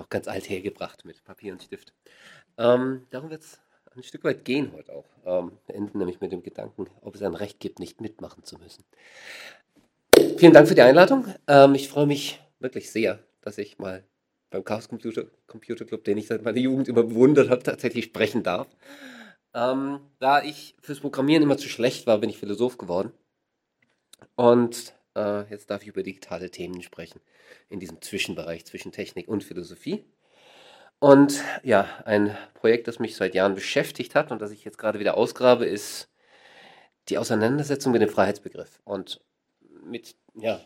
noch ganz alt hergebracht mit Papier und Stift. Ähm, darum wird es ein Stück weit gehen heute auch. Ähm, enden nämlich mit dem Gedanken, ob es ein Recht gibt, nicht mitmachen zu müssen. Vielen Dank für die Einladung. Ähm, ich freue mich wirklich sehr, dass ich mal beim Chaos Computer, Computer Club, den ich seit meiner Jugend immer bewundert habe, tatsächlich sprechen darf. Ähm, da ich fürs Programmieren immer zu schlecht war, bin ich Philosoph geworden. Und äh, jetzt darf ich über digitale Themen sprechen, in diesem Zwischenbereich zwischen Technik und Philosophie. Und ja, ein Projekt, das mich seit Jahren beschäftigt hat und das ich jetzt gerade wieder ausgrabe, ist die Auseinandersetzung mit dem Freiheitsbegriff und mit ja,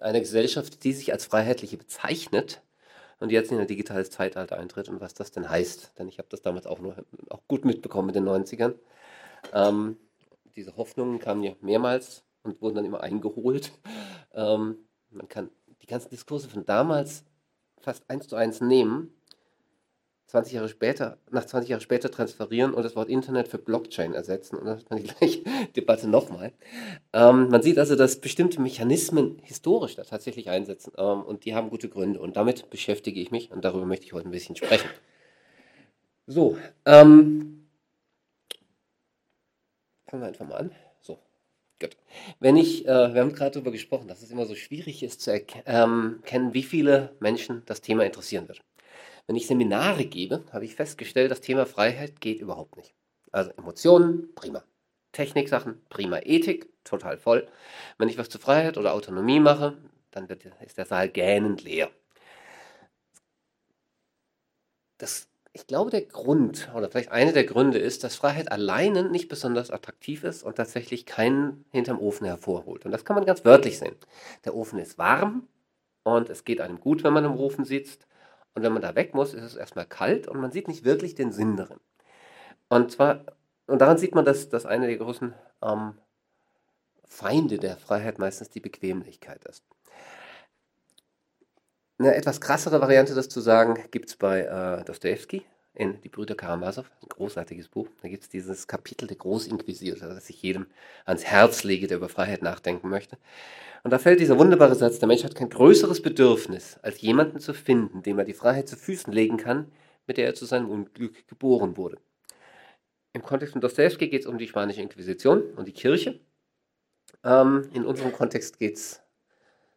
einer Gesellschaft, die sich als freiheitliche bezeichnet und jetzt in ein digitales Zeitalter eintritt und was das denn heißt. Denn ich habe das damals auch, nur, auch gut mitbekommen in den 90ern. Ähm, diese Hoffnungen kamen ja mehrmals und wurden dann immer eingeholt. Ähm, man kann die ganzen Diskurse von damals fast eins zu eins nehmen 20 Jahre später, nach 20 Jahren später transferieren und das Wort Internet für Blockchain ersetzen. Und dann hat man die gleiche Debatte nochmal. Ähm, man sieht also, dass bestimmte Mechanismen historisch da tatsächlich einsetzen ähm, und die haben gute Gründe. Und damit beschäftige ich mich und darüber möchte ich heute ein bisschen sprechen. So, ähm, fangen wir einfach mal an. Gut. Wenn ich, äh, wir haben gerade darüber gesprochen, dass es immer so schwierig ist zu erkennen, ähm, wie viele Menschen das Thema interessieren wird. Wenn ich Seminare gebe, habe ich festgestellt, das Thema Freiheit geht überhaupt nicht. Also Emotionen, prima. Techniksachen, prima. Ethik, total voll. Wenn ich was zu Freiheit oder Autonomie mache, dann wird, ist der Saal gähnend leer. Das, ich glaube, der Grund oder vielleicht einer der Gründe ist, dass Freiheit alleine nicht besonders attraktiv ist und tatsächlich keinen hinterm Ofen hervorholt. Und das kann man ganz wörtlich sehen. Der Ofen ist warm und es geht einem gut, wenn man im Ofen sitzt. Und wenn man da weg muss, ist es erstmal kalt und man sieht nicht wirklich den Sinn darin. Und zwar, und daran sieht man, dass, dass eine der großen ähm, Feinde der Freiheit meistens die Bequemlichkeit ist. Eine etwas krassere Variante, das zu sagen, gibt es bei äh, Dostoevsky in Die Brüder Karamasow, ein großartiges Buch. Da gibt es dieses Kapitel der Großinquisitor, das ich jedem ans Herz lege, der über Freiheit nachdenken möchte. Und da fällt dieser wunderbare Satz, der Mensch hat kein größeres Bedürfnis, als jemanden zu finden, dem er die Freiheit zu Füßen legen kann, mit der er zu seinem Unglück geboren wurde. Im Kontext von Dostoevsky geht es um die spanische Inquisition und die Kirche. Ähm, in unserem Kontext geht es,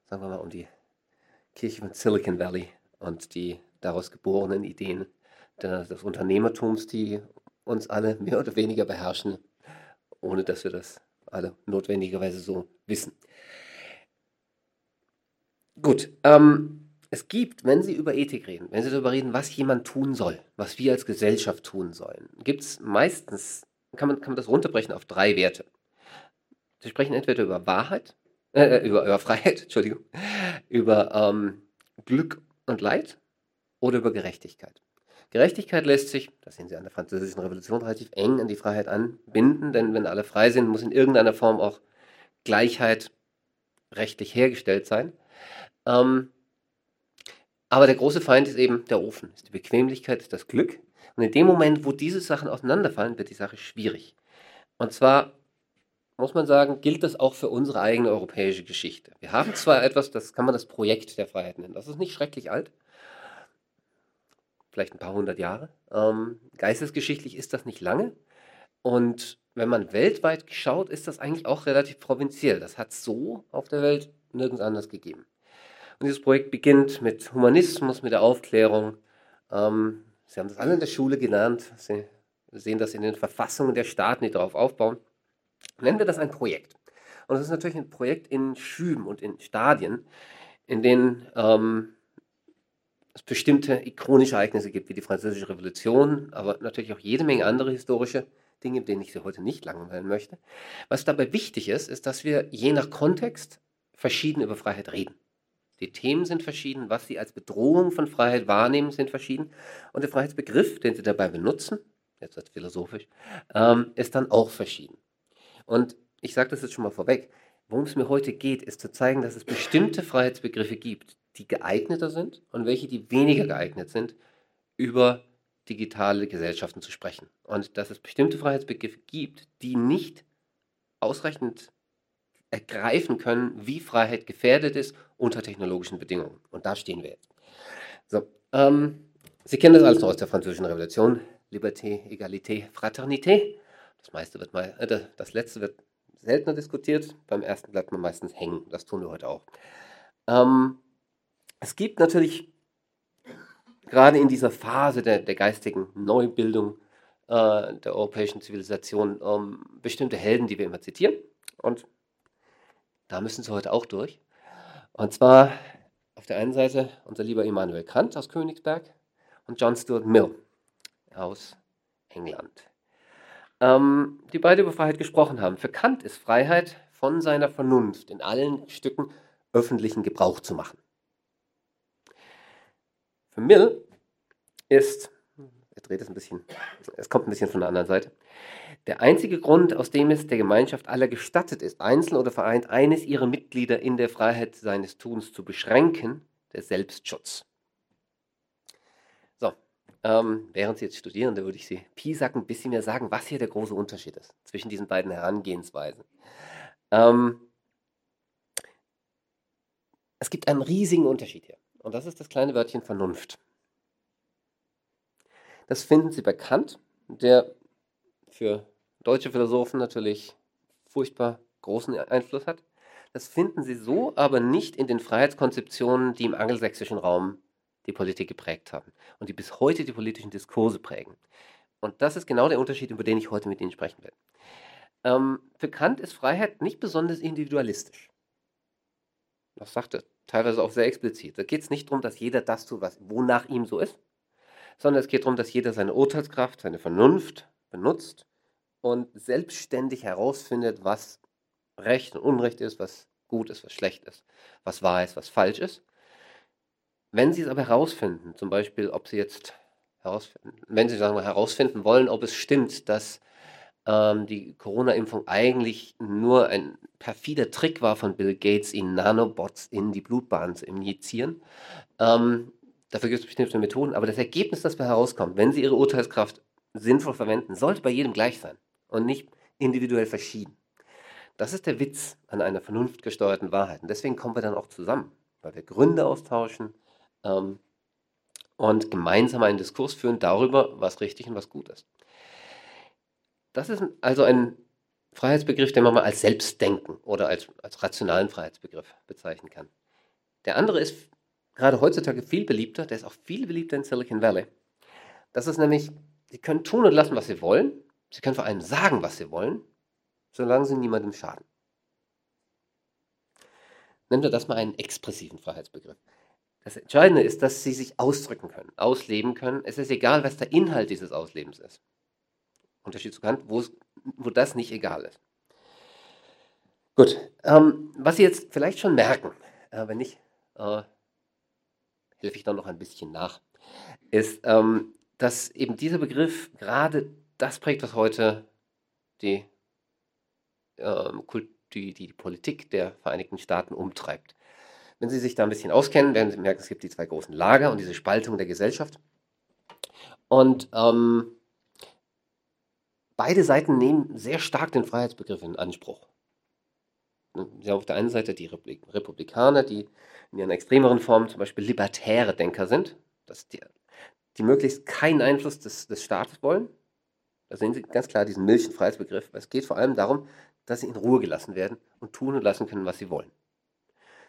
sagen wir mal, um die Kirche von Silicon Valley und die daraus geborenen Ideen des Unternehmertums, die uns alle mehr oder weniger beherrschen, ohne dass wir das alle notwendigerweise so wissen. Gut, ähm, es gibt, wenn Sie über Ethik reden, wenn Sie darüber reden, was jemand tun soll, was wir als Gesellschaft tun sollen, gibt es meistens, kann man, kann man das runterbrechen auf drei Werte. Sie sprechen entweder über Wahrheit, äh, äh über, über Freiheit, Entschuldigung, über ähm, Glück und Leid oder über Gerechtigkeit. Gerechtigkeit lässt sich, das sehen Sie an der Französischen Revolution, relativ eng an die Freiheit anbinden, denn wenn alle frei sind, muss in irgendeiner Form auch Gleichheit rechtlich hergestellt sein. Ähm, aber der große Feind ist eben der Ofen, ist die Bequemlichkeit, ist das Glück. Und in dem Moment, wo diese Sachen auseinanderfallen, wird die Sache schwierig. Und zwar muss man sagen, gilt das auch für unsere eigene europäische Geschichte. Wir haben zwar etwas, das kann man das Projekt der Freiheit nennen. Das ist nicht schrecklich alt, vielleicht ein paar hundert Jahre. Ähm, geistesgeschichtlich ist das nicht lange. Und wenn man weltweit schaut, ist das eigentlich auch relativ provinziell. Das hat es so auf der Welt nirgends anders gegeben. Und dieses Projekt beginnt mit Humanismus, mit der Aufklärung. Ähm, Sie haben das alle in der Schule gelernt. Sie sehen das in den Verfassungen der Staaten, die darauf aufbauen. Nennen wir das ein Projekt. Und das ist natürlich ein Projekt in Schüben und in Stadien, in denen ähm, es bestimmte ikonische Ereignisse gibt, wie die Französische Revolution, aber natürlich auch jede Menge andere historische Dinge, denen ich Sie heute nicht langweilen möchte. Was dabei wichtig ist, ist, dass wir je nach Kontext verschieden über Freiheit reden. Die Themen sind verschieden, was Sie als Bedrohung von Freiheit wahrnehmen, sind verschieden. Und der Freiheitsbegriff, den Sie dabei benutzen, jetzt wird philosophisch, ähm, ist dann auch verschieden. Und ich sage das jetzt schon mal vorweg. Worum es mir heute geht, ist zu zeigen, dass es bestimmte Freiheitsbegriffe gibt, die geeigneter sind und welche, die weniger geeignet sind, über digitale Gesellschaften zu sprechen. Und dass es bestimmte Freiheitsbegriffe gibt, die nicht ausreichend ergreifen können, wie Freiheit gefährdet ist unter technologischen Bedingungen. Und da stehen wir jetzt. So, ähm, Sie kennen das alles noch aus der Französischen Revolution. Liberté, Egalité, Fraternité. Das meiste wird mal, äh, das letzte wird seltener diskutiert. Beim ersten bleibt man meistens hängen. Das tun wir heute auch. Ähm, es gibt natürlich gerade in dieser Phase der, der geistigen Neubildung äh, der europäischen Zivilisation ähm, bestimmte Helden, die wir immer zitieren. Und da müssen sie heute auch durch. Und zwar auf der einen Seite unser lieber Immanuel Kant aus Königsberg und John Stuart Mill aus England. Ähm, die beide über Freiheit gesprochen haben. Für Kant ist Freiheit von seiner Vernunft in allen Stücken öffentlichen Gebrauch zu machen. Für Mill ist, er dreht es ein bisschen, es kommt ein bisschen von der anderen Seite, der einzige Grund, aus dem es der Gemeinschaft aller gestattet ist, einzeln oder vereint, eines ihrer Mitglieder in der Freiheit seines Tuns zu beschränken, der Selbstschutz. So, ähm, während Sie jetzt studieren, da würde ich Sie Pisack ein bisschen mehr sagen, was hier der große Unterschied ist zwischen diesen beiden Herangehensweisen. Ähm, es gibt einen riesigen Unterschied hier. Und das ist das kleine Wörtchen Vernunft. Das finden Sie bekannt, der für deutsche Philosophen natürlich furchtbar großen Einfluss hat. Das finden Sie so aber nicht in den Freiheitskonzeptionen, die im angelsächsischen Raum die Politik geprägt haben und die bis heute die politischen Diskurse prägen. Und das ist genau der Unterschied, über den ich heute mit Ihnen sprechen will. Ähm, für Kant ist Freiheit nicht besonders individualistisch. Das sagt er teilweise auch sehr explizit. Da geht es nicht darum, dass jeder das tut, was wonach ihm so ist, sondern es geht darum, dass jeder seine Urteilskraft, seine Vernunft benutzt und selbstständig herausfindet, was Recht und Unrecht ist, was gut ist, was schlecht ist, was wahr ist, was falsch ist. Wenn Sie es aber herausfinden, zum Beispiel, ob Sie jetzt herausfinden, wenn Sie sagen wir, herausfinden wollen, ob es stimmt, dass ähm, die Corona-Impfung eigentlich nur ein perfider Trick war von Bill Gates, ihnen Nanobots in die Blutbahn zu injizieren. Ähm, dafür gibt es bestimmte Methoden, aber das Ergebnis, das herauskommt, wenn Sie Ihre Urteilskraft sinnvoll verwenden, sollte bei jedem gleich sein und nicht individuell verschieden. Das ist der Witz an einer vernunftgesteuerten Wahrheit. Und deswegen kommen wir dann auch zusammen, weil wir Gründe austauschen ähm, und gemeinsam einen Diskurs führen darüber, was richtig und was gut ist. Das ist also ein Freiheitsbegriff, den man mal als Selbstdenken oder als, als rationalen Freiheitsbegriff bezeichnen kann. Der andere ist gerade heutzutage viel beliebter, der ist auch viel beliebter in Silicon Valley. Das ist nämlich, Sie können tun und lassen, was Sie wollen. Sie können vor allem sagen, was Sie wollen, solange Sie niemandem schaden. Nennen wir das mal einen expressiven Freiheitsbegriff. Das Entscheidende ist, dass Sie sich ausdrücken können, ausleben können. Es ist egal, was der Inhalt dieses Auslebens ist. Unterschied zu Kant, wo, das nicht egal ist. Gut, ähm, was Sie jetzt vielleicht schon merken, äh, wenn nicht, äh, helfe ich dann noch ein bisschen nach, ist, ähm, dass eben dieser Begriff gerade das prägt, was heute die, äh, die, die Politik der Vereinigten Staaten umtreibt. Wenn Sie sich da ein bisschen auskennen, werden Sie merken, es gibt die zwei großen Lager und diese Spaltung der Gesellschaft. Und ähm, beide Seiten nehmen sehr stark den Freiheitsbegriff in Anspruch. Sie haben auf der einen Seite die Republikaner, die in ihren extremeren Formen zum Beispiel libertäre Denker sind, dass die, die möglichst keinen Einfluss des, des Staates wollen. Da sehen Sie ganz klar diesen milchen Freiheitsbegriff. Es geht vor allem darum, dass sie in Ruhe gelassen werden und tun und lassen können, was sie wollen.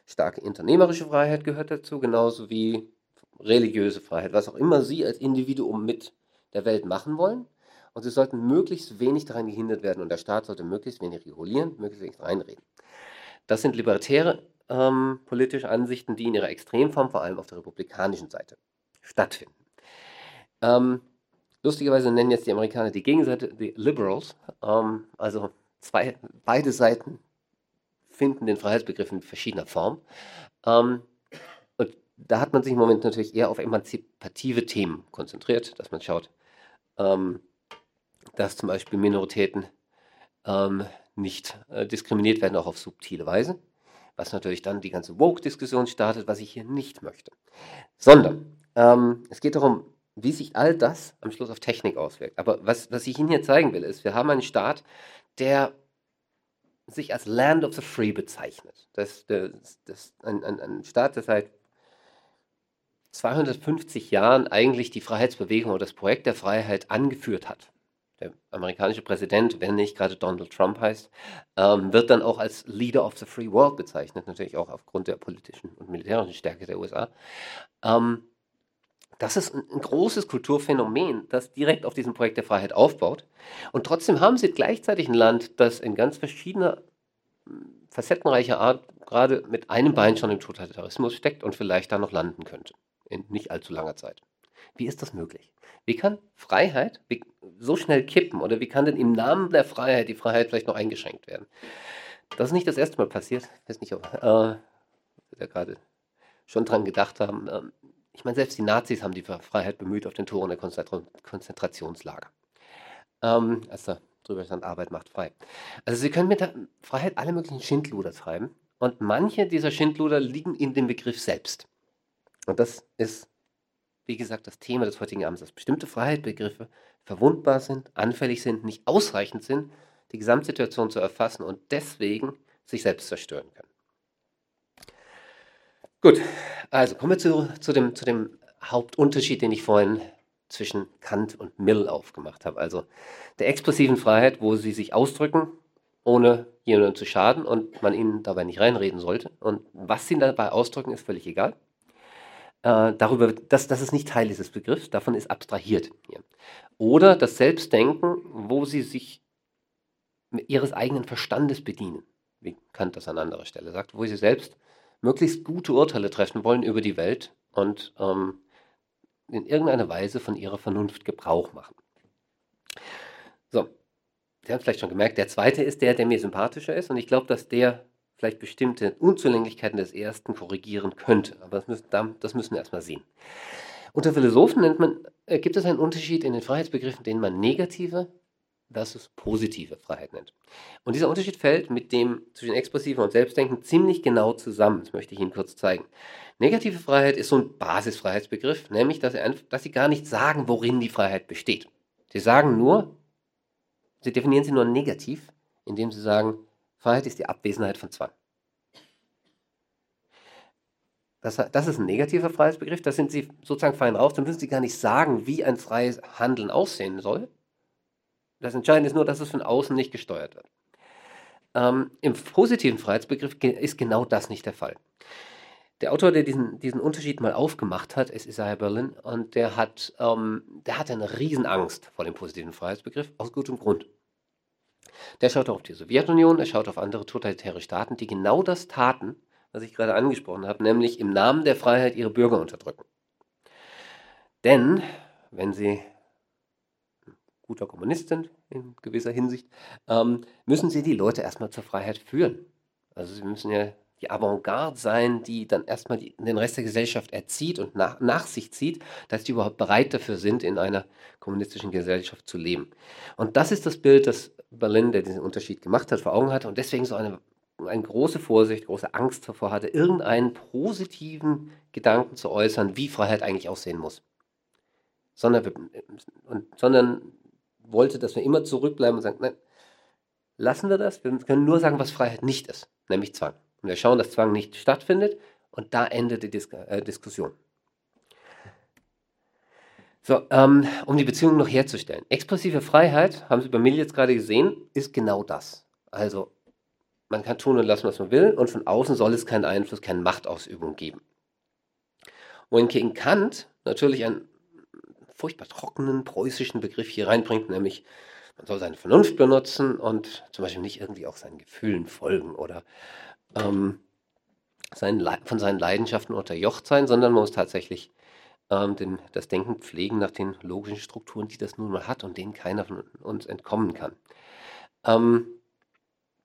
Starke unternehmerische Freiheit gehört dazu, genauso wie religiöse Freiheit, was auch immer Sie als Individuum mit der Welt machen wollen. Und sie sollten möglichst wenig daran gehindert werden und der Staat sollte möglichst wenig regulieren, möglichst wenig reinreden. Das sind libertäre ähm, politische Ansichten, die in ihrer Extremform vor allem auf der republikanischen Seite stattfinden. Ähm, lustigerweise nennen jetzt die Amerikaner die Gegenseite die Liberals, ähm, also zwei, beide Seiten finden den Freiheitsbegriff in verschiedener Form. Ähm, und da hat man sich im Moment natürlich eher auf emanzipative Themen konzentriert, dass man schaut, ähm, dass zum Beispiel Minoritäten ähm, nicht äh, diskriminiert werden, auch auf subtile Weise, was natürlich dann die ganze Woke-Diskussion startet, was ich hier nicht möchte. Sondern ähm, es geht darum, wie sich all das am Schluss auf Technik auswirkt. Aber was, was ich Ihnen hier zeigen will, ist, wir haben einen Staat, der sich als Land of the Free bezeichnet. Das, das, das ein, ein, ein Staat, der seit 250 Jahren eigentlich die Freiheitsbewegung oder das Projekt der Freiheit angeführt hat. Der amerikanische Präsident, wenn nicht gerade Donald Trump heißt, ähm, wird dann auch als Leader of the Free World bezeichnet, natürlich auch aufgrund der politischen und militärischen Stärke der USA. Ähm, das ist ein, ein großes Kulturphänomen, das direkt auf diesem Projekt der Freiheit aufbaut. Und trotzdem haben sie gleichzeitig ein Land, das in ganz verschiedener, facettenreicher Art gerade mit einem Bein schon im Totalitarismus steckt und vielleicht da noch landen könnte. In nicht allzu langer Zeit. Wie ist das möglich? Wie kann Freiheit so schnell kippen oder wie kann denn im Namen der Freiheit die Freiheit vielleicht noch eingeschränkt werden? Das ist nicht das erste Mal passiert. Ich weiß nicht, ob äh, wir da gerade schon dran gedacht haben. Ähm, ich meine, selbst die Nazis haben die Freiheit bemüht auf den Toren der Konzentrationslager. Ähm, als da drüber stand, Arbeit macht frei. Also sie können mit der Freiheit alle möglichen Schindluder treiben und manche dieser Schindluder liegen in dem Begriff selbst. Und das ist, wie gesagt, das Thema des heutigen Abends, dass bestimmte Freiheitsbegriffe verwundbar sind, anfällig sind, nicht ausreichend sind, die Gesamtsituation zu erfassen und deswegen sich selbst zerstören können. Gut, also kommen wir zu, zu, dem, zu dem Hauptunterschied, den ich vorhin zwischen Kant und Mill aufgemacht habe. Also der expressiven Freiheit, wo sie sich ausdrücken, ohne jemandem zu schaden und man ihnen dabei nicht reinreden sollte. Und was sie dabei ausdrücken, ist völlig egal. Äh, darüber, das, das ist nicht Teil dieses Begriffs, davon ist abstrahiert. Hier. Oder das Selbstdenken, wo sie sich ihres eigenen Verstandes bedienen, wie Kant das an anderer Stelle sagt, wo sie selbst möglichst gute Urteile treffen wollen über die Welt und ähm, in irgendeiner Weise von ihrer Vernunft Gebrauch machen. So, Sie haben vielleicht schon gemerkt, der zweite ist der, der mir sympathischer ist und ich glaube, dass der vielleicht bestimmte Unzulänglichkeiten des ersten korrigieren könnte. Aber das müssen, das müssen wir erstmal sehen. Unter Philosophen nennt man, äh, gibt es einen Unterschied in den Freiheitsbegriffen, den man negative versus positive Freiheit nennt. Und dieser Unterschied fällt mit dem zwischen expressiven und Selbstdenken ziemlich genau zusammen. Das möchte ich Ihnen kurz zeigen. Negative Freiheit ist so ein Basisfreiheitsbegriff, nämlich dass sie, dass sie gar nicht sagen, worin die Freiheit besteht. Sie sagen nur, sie definieren sie nur negativ, indem sie sagen, Freiheit ist die Abwesenheit von Zwang. Das, das, ist ein negativer Freiheitsbegriff, da sind Sie sozusagen fein raus, dann müssen Sie gar nicht sagen, wie ein freies Handeln aussehen soll, das Entscheidende ist nur, dass es von außen nicht gesteuert wird. Ähm, Im positiven Freiheitsbegriff ist genau das nicht der Fall. Der Autor, der diesen, diesen Unterschied mal aufgemacht hat, ist Isaiah Berlin und der hat, ähm, der hat eine Riesenangst vor dem positiven Freiheitsbegriff, aus gutem Grund. Der schaut auf die Sowjetunion, er schaut auf andere totalitäre Staaten, die genau das taten, was ich gerade angesprochen habe, nämlich im Namen der Freiheit ihre Bürger unterdrücken. Denn wenn sie guter Kommunist sind in gewisser Hinsicht, ähm, müssen sie die Leute erstmal zur Freiheit führen. Also sie müssen ja die Avantgarde sein, die dann erstmal die, den Rest der Gesellschaft erzieht und nach, nach sich zieht, dass die überhaupt bereit dafür sind, in einer kommunistischen Gesellschaft zu leben. Und das ist das Bild, das Berlin, der diesen Unterschied gemacht hat, vor Augen hatte und deswegen so eine, eine große Vorsicht, große Angst davor hatte, irgendeinen positiven Gedanken zu äußern, wie Freiheit eigentlich aussehen muss. Sondern, und, sondern wollte, dass wir immer zurückbleiben und sagen, nein, lassen wir das. Wir können nur sagen, was Freiheit nicht ist, nämlich Zwang. Und wir schauen, dass Zwang nicht stattfindet und da endet die Dis äh, Diskussion. So, ähm, um die Beziehung noch herzustellen. Expressive Freiheit, haben Sie bei mir jetzt gerade gesehen, ist genau das. Also, man kann tun und lassen, was man will, und von außen soll es keinen Einfluss, keine Machtausübung geben. Wohingegen Kant natürlich ein furchtbar trockenen preußischen Begriff hier reinbringt, nämlich man soll seine Vernunft benutzen und zum Beispiel nicht irgendwie auch seinen Gefühlen folgen oder ähm, seinen, von seinen Leidenschaften unterjocht sein, sondern man muss tatsächlich ähm, den, das Denken pflegen nach den logischen Strukturen, die das nun mal hat und denen keiner von uns entkommen kann. Ähm,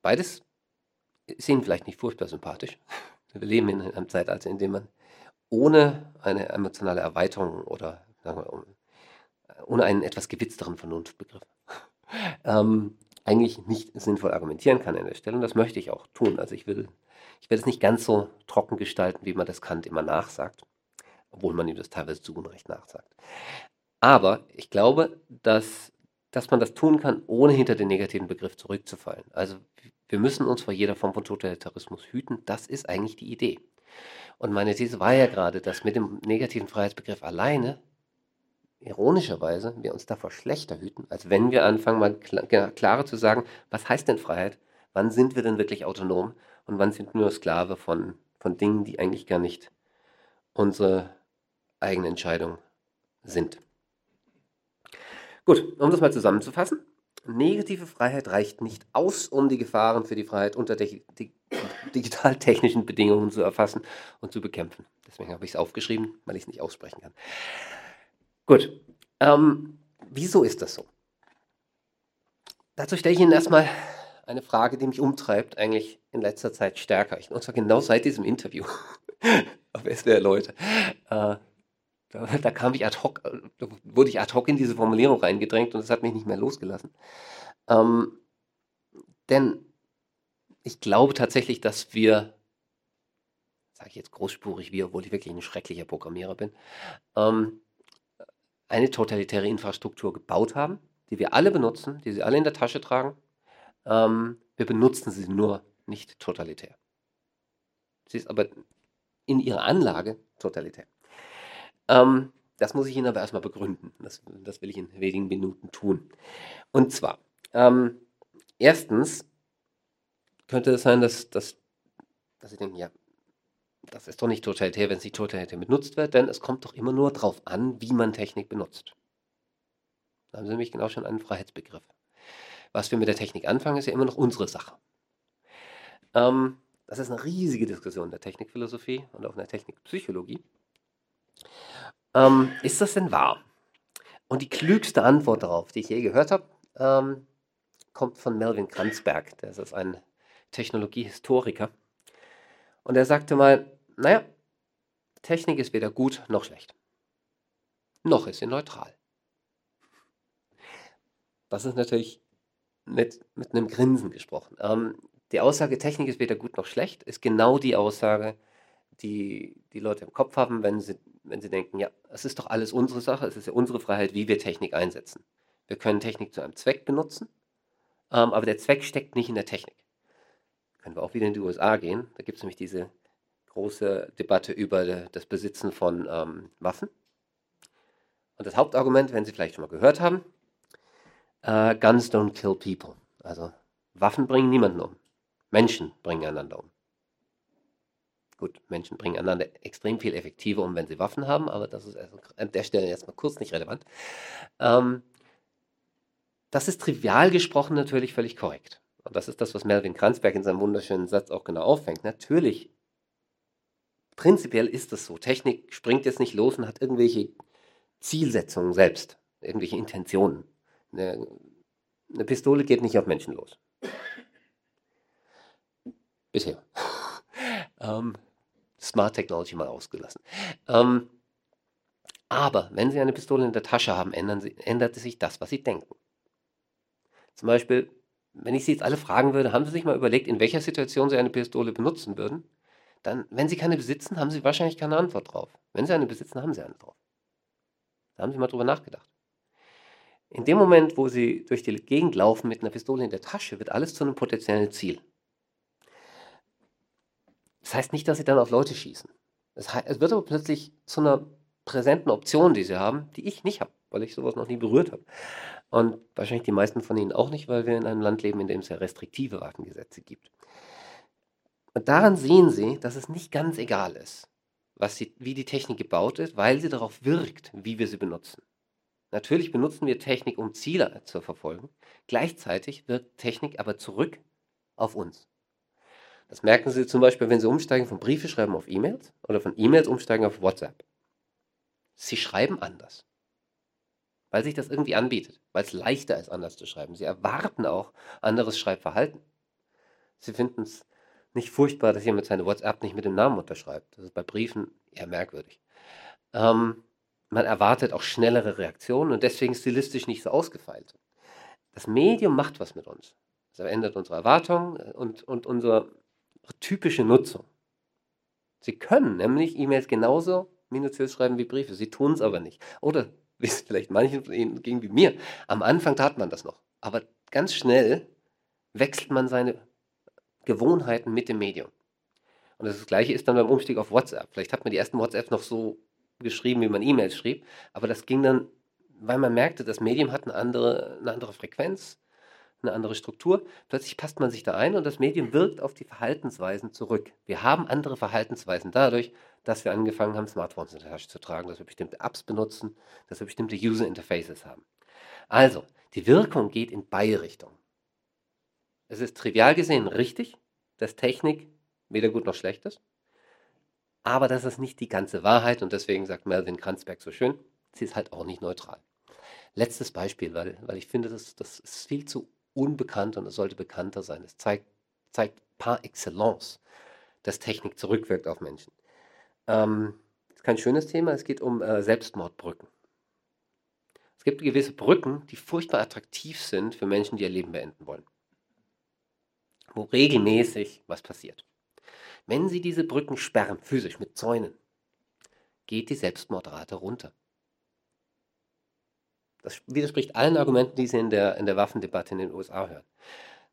beides ist Ihnen vielleicht nicht furchtbar sympathisch. Wir leben in einem Zeitalter, in dem man ohne eine emotionale Erweiterung oder wir, ohne einen etwas gewitzteren Vernunftbegriff, ähm, eigentlich nicht sinnvoll argumentieren kann an der Stelle. Und das möchte ich auch tun. Also ich will, ich werde es nicht ganz so trocken gestalten, wie man das Kant immer nachsagt, obwohl man ihm das teilweise zu Unrecht nachsagt. Aber ich glaube, dass, dass man das tun kann, ohne hinter den negativen Begriff zurückzufallen. Also wir müssen uns vor jeder Form von Totalitarismus hüten. Das ist eigentlich die Idee. Und meine These war ja gerade, dass mit dem negativen Freiheitsbegriff alleine, ironischerweise, wir uns davor schlechter hüten, als wenn wir anfangen, mal klarer zu sagen, was heißt denn Freiheit? Wann sind wir denn wirklich autonom? Und wann sind wir nur Sklave von, von Dingen, die eigentlich gar nicht unsere eigene Entscheidung sind? Gut, um das mal zusammenzufassen. Negative Freiheit reicht nicht aus, um die Gefahren für die Freiheit unter digital-technischen Bedingungen zu erfassen und zu bekämpfen. Deswegen habe ich es aufgeschrieben, weil ich es nicht aussprechen kann. Gut, ähm, wieso ist das so? Dazu stelle ich Ihnen erstmal eine Frage, die mich umtreibt, eigentlich in letzter Zeit stärker. Und zwar genau seit diesem Interview auf SWR Leute. Äh, da, kam ich ad hoc, da wurde ich ad hoc in diese Formulierung reingedrängt und es hat mich nicht mehr losgelassen. Ähm, denn ich glaube tatsächlich, dass wir, sage ich jetzt großspurig wie, obwohl ich wirklich ein schrecklicher Programmierer bin, ähm, eine totalitäre Infrastruktur gebaut haben, die wir alle benutzen, die sie alle in der Tasche tragen. Ähm, wir benutzen sie nur nicht totalitär. Sie ist aber in ihrer Anlage totalitär. Ähm, das muss ich Ihnen aber erstmal begründen. Das, das, will ich in wenigen Minuten tun. Und zwar, ähm, erstens könnte es sein, dass, dass, dass Sie denken, ja, das ist doch nicht totalitär, wenn es nicht totalitär benutzt wird, denn es kommt doch immer nur darauf an, wie man Technik benutzt. Da haben Sie nämlich genau schon einen Freiheitsbegriff. Was wir mit der Technik anfangen, ist ja immer noch unsere Sache. Ähm, das ist eine riesige Diskussion in der Technikphilosophie und auch in der Technikpsychologie. Ähm, ist das denn wahr? Und die klügste Antwort darauf, die ich je gehört habe, ähm, kommt von Melvin Kranzberg. Der ist ein Technologiehistoriker. Und er sagte mal, naja, Technik ist weder gut noch schlecht. Noch ist sie neutral. Das ist natürlich mit, mit einem Grinsen gesprochen. Ähm, die Aussage, Technik ist weder gut noch schlecht, ist genau die Aussage, die die Leute im Kopf haben, wenn sie, wenn sie denken, ja, es ist doch alles unsere Sache, es ist ja unsere Freiheit, wie wir Technik einsetzen. Wir können Technik zu einem Zweck benutzen, ähm, aber der Zweck steckt nicht in der Technik. Können wir auch wieder in die USA gehen. Da gibt es nämlich diese große Debatte über das Besitzen von ähm, Waffen. Und das Hauptargument, wenn Sie vielleicht schon mal gehört haben, äh, Guns don't kill people. Also Waffen bringen niemanden um. Menschen bringen einander um. Gut, Menschen bringen einander extrem viel effektiver um, wenn sie Waffen haben, aber das ist an der Stelle erstmal kurz nicht relevant. Ähm, das ist trivial gesprochen natürlich völlig korrekt. Und das ist das, was Melvin Kranzberg in seinem wunderschönen Satz auch genau auffängt. Natürlich, prinzipiell ist es so. Technik springt jetzt nicht los und hat irgendwelche Zielsetzungen selbst, irgendwelche Intentionen. Eine, eine Pistole geht nicht auf Menschen los. Bisher. ähm, Smart Technology mal ausgelassen. Ähm, aber wenn Sie eine Pistole in der Tasche haben, Sie, ändert sich das, was Sie denken. Zum Beispiel, wenn ich Sie jetzt alle fragen würde, haben Sie sich mal überlegt, in welcher Situation Sie eine Pistole benutzen würden? Dann, wenn Sie keine besitzen, haben Sie wahrscheinlich keine Antwort drauf. Wenn Sie eine besitzen, haben Sie eine drauf. Da haben Sie mal drüber nachgedacht. In dem Moment, wo Sie durch die Gegend laufen mit einer Pistole in der Tasche, wird alles zu einem potenziellen Ziel. Das heißt nicht, dass sie dann auf Leute schießen. Es, wird aber plötzlich zu einer präsenten Option, die sie haben, die ich nicht habe, weil ich sowas noch nie berührt habe. Und wahrscheinlich die meisten von Ihnen auch nicht, weil wir in einem Land leben, in dem es ja restriktive Waffengesetze gibt. Und daran sehen Sie, dass es nicht ganz egal ist, was sie, wie die Technik gebaut ist, weil sie darauf wirkt, wie wir sie benutzen. Natürlich benutzen wir Technik, um Ziele zu verfolgen. Gleichzeitig wirkt Technik aber zurück auf uns. Das merken Sie zum Beispiel, wenn Sie umsteigen von Briefe schreiben auf E-Mails oder von E-Mails umsteigen auf WhatsApp. Sie schreiben anders, weil sich das irgendwie anbietet, weil es leichter ist, anders zu schreiben. Sie erwarten auch anderes Schreibverhalten. Sie finden es nicht furchtbar, dass jemand seine WhatsApp nicht mit dem Namen unterschreibt. Das ist bei Briefen eher merkwürdig. Ähm, man erwartet auch schnellere Reaktionen und deswegen stilistisch nicht so ausgefeilt. Das Medium macht was mit uns. Es verändert unsere Erwartungen und, und unser typische Nutzung. Sie können nämlich E-Mails genauso minutiös schreiben wie Briefe. Sie tun es aber nicht. Oder, wie es vielleicht manchen von Ihnen ging wie mir, am Anfang tat man das noch. Aber ganz schnell wechselt man seine Gewohnheiten mit dem Medium. Und das Gleiche ist dann beim Umstieg auf WhatsApp. Vielleicht hat man die ersten WhatsApps noch so geschrieben, wie man E-Mails schrieb, aber das ging dann, weil man merkte, das Medium hat eine andere, eine andere Frequenz, eine andere Struktur. Plötzlich passt man sich da ein und das Medium wirkt auf die Verhaltensweisen zurück. Wir haben andere Verhaltensweisen dadurch, dass wir angefangen haben, Smartphones in der Tasche zu tragen, dass wir bestimmte Apps benutzen, dass wir bestimmte User Interfaces haben. Also, die Wirkung geht in beide Richtungen. Es ist trivial gesehen richtig, dass Technik weder gut noch schlecht ist, aber das ist nicht die ganze Wahrheit und deswegen sagt Melvin Kranzberg so schön, sie ist halt auch nicht neutral. Letztes Beispiel, weil, weil ich finde, das, das ist viel zu unbekannt und es sollte bekannter sein. Es zeigt, zeigt par excellence, dass Technik zurückwirkt auf Menschen. Ähm, ist kein schönes Thema, es geht um äh, Selbstmordbrücken. Es gibt gewisse Brücken, die furchtbar attraktiv sind für Menschen, die ihr Leben beenden wollen. Wo regelmäßig was passiert. Wenn Sie diese Brücken sperren, physisch mit Zäunen, geht die Selbstmordrate runter. Das widerspricht allen Argumenten, die Sie in der, in der Waffendebatte in den USA hören.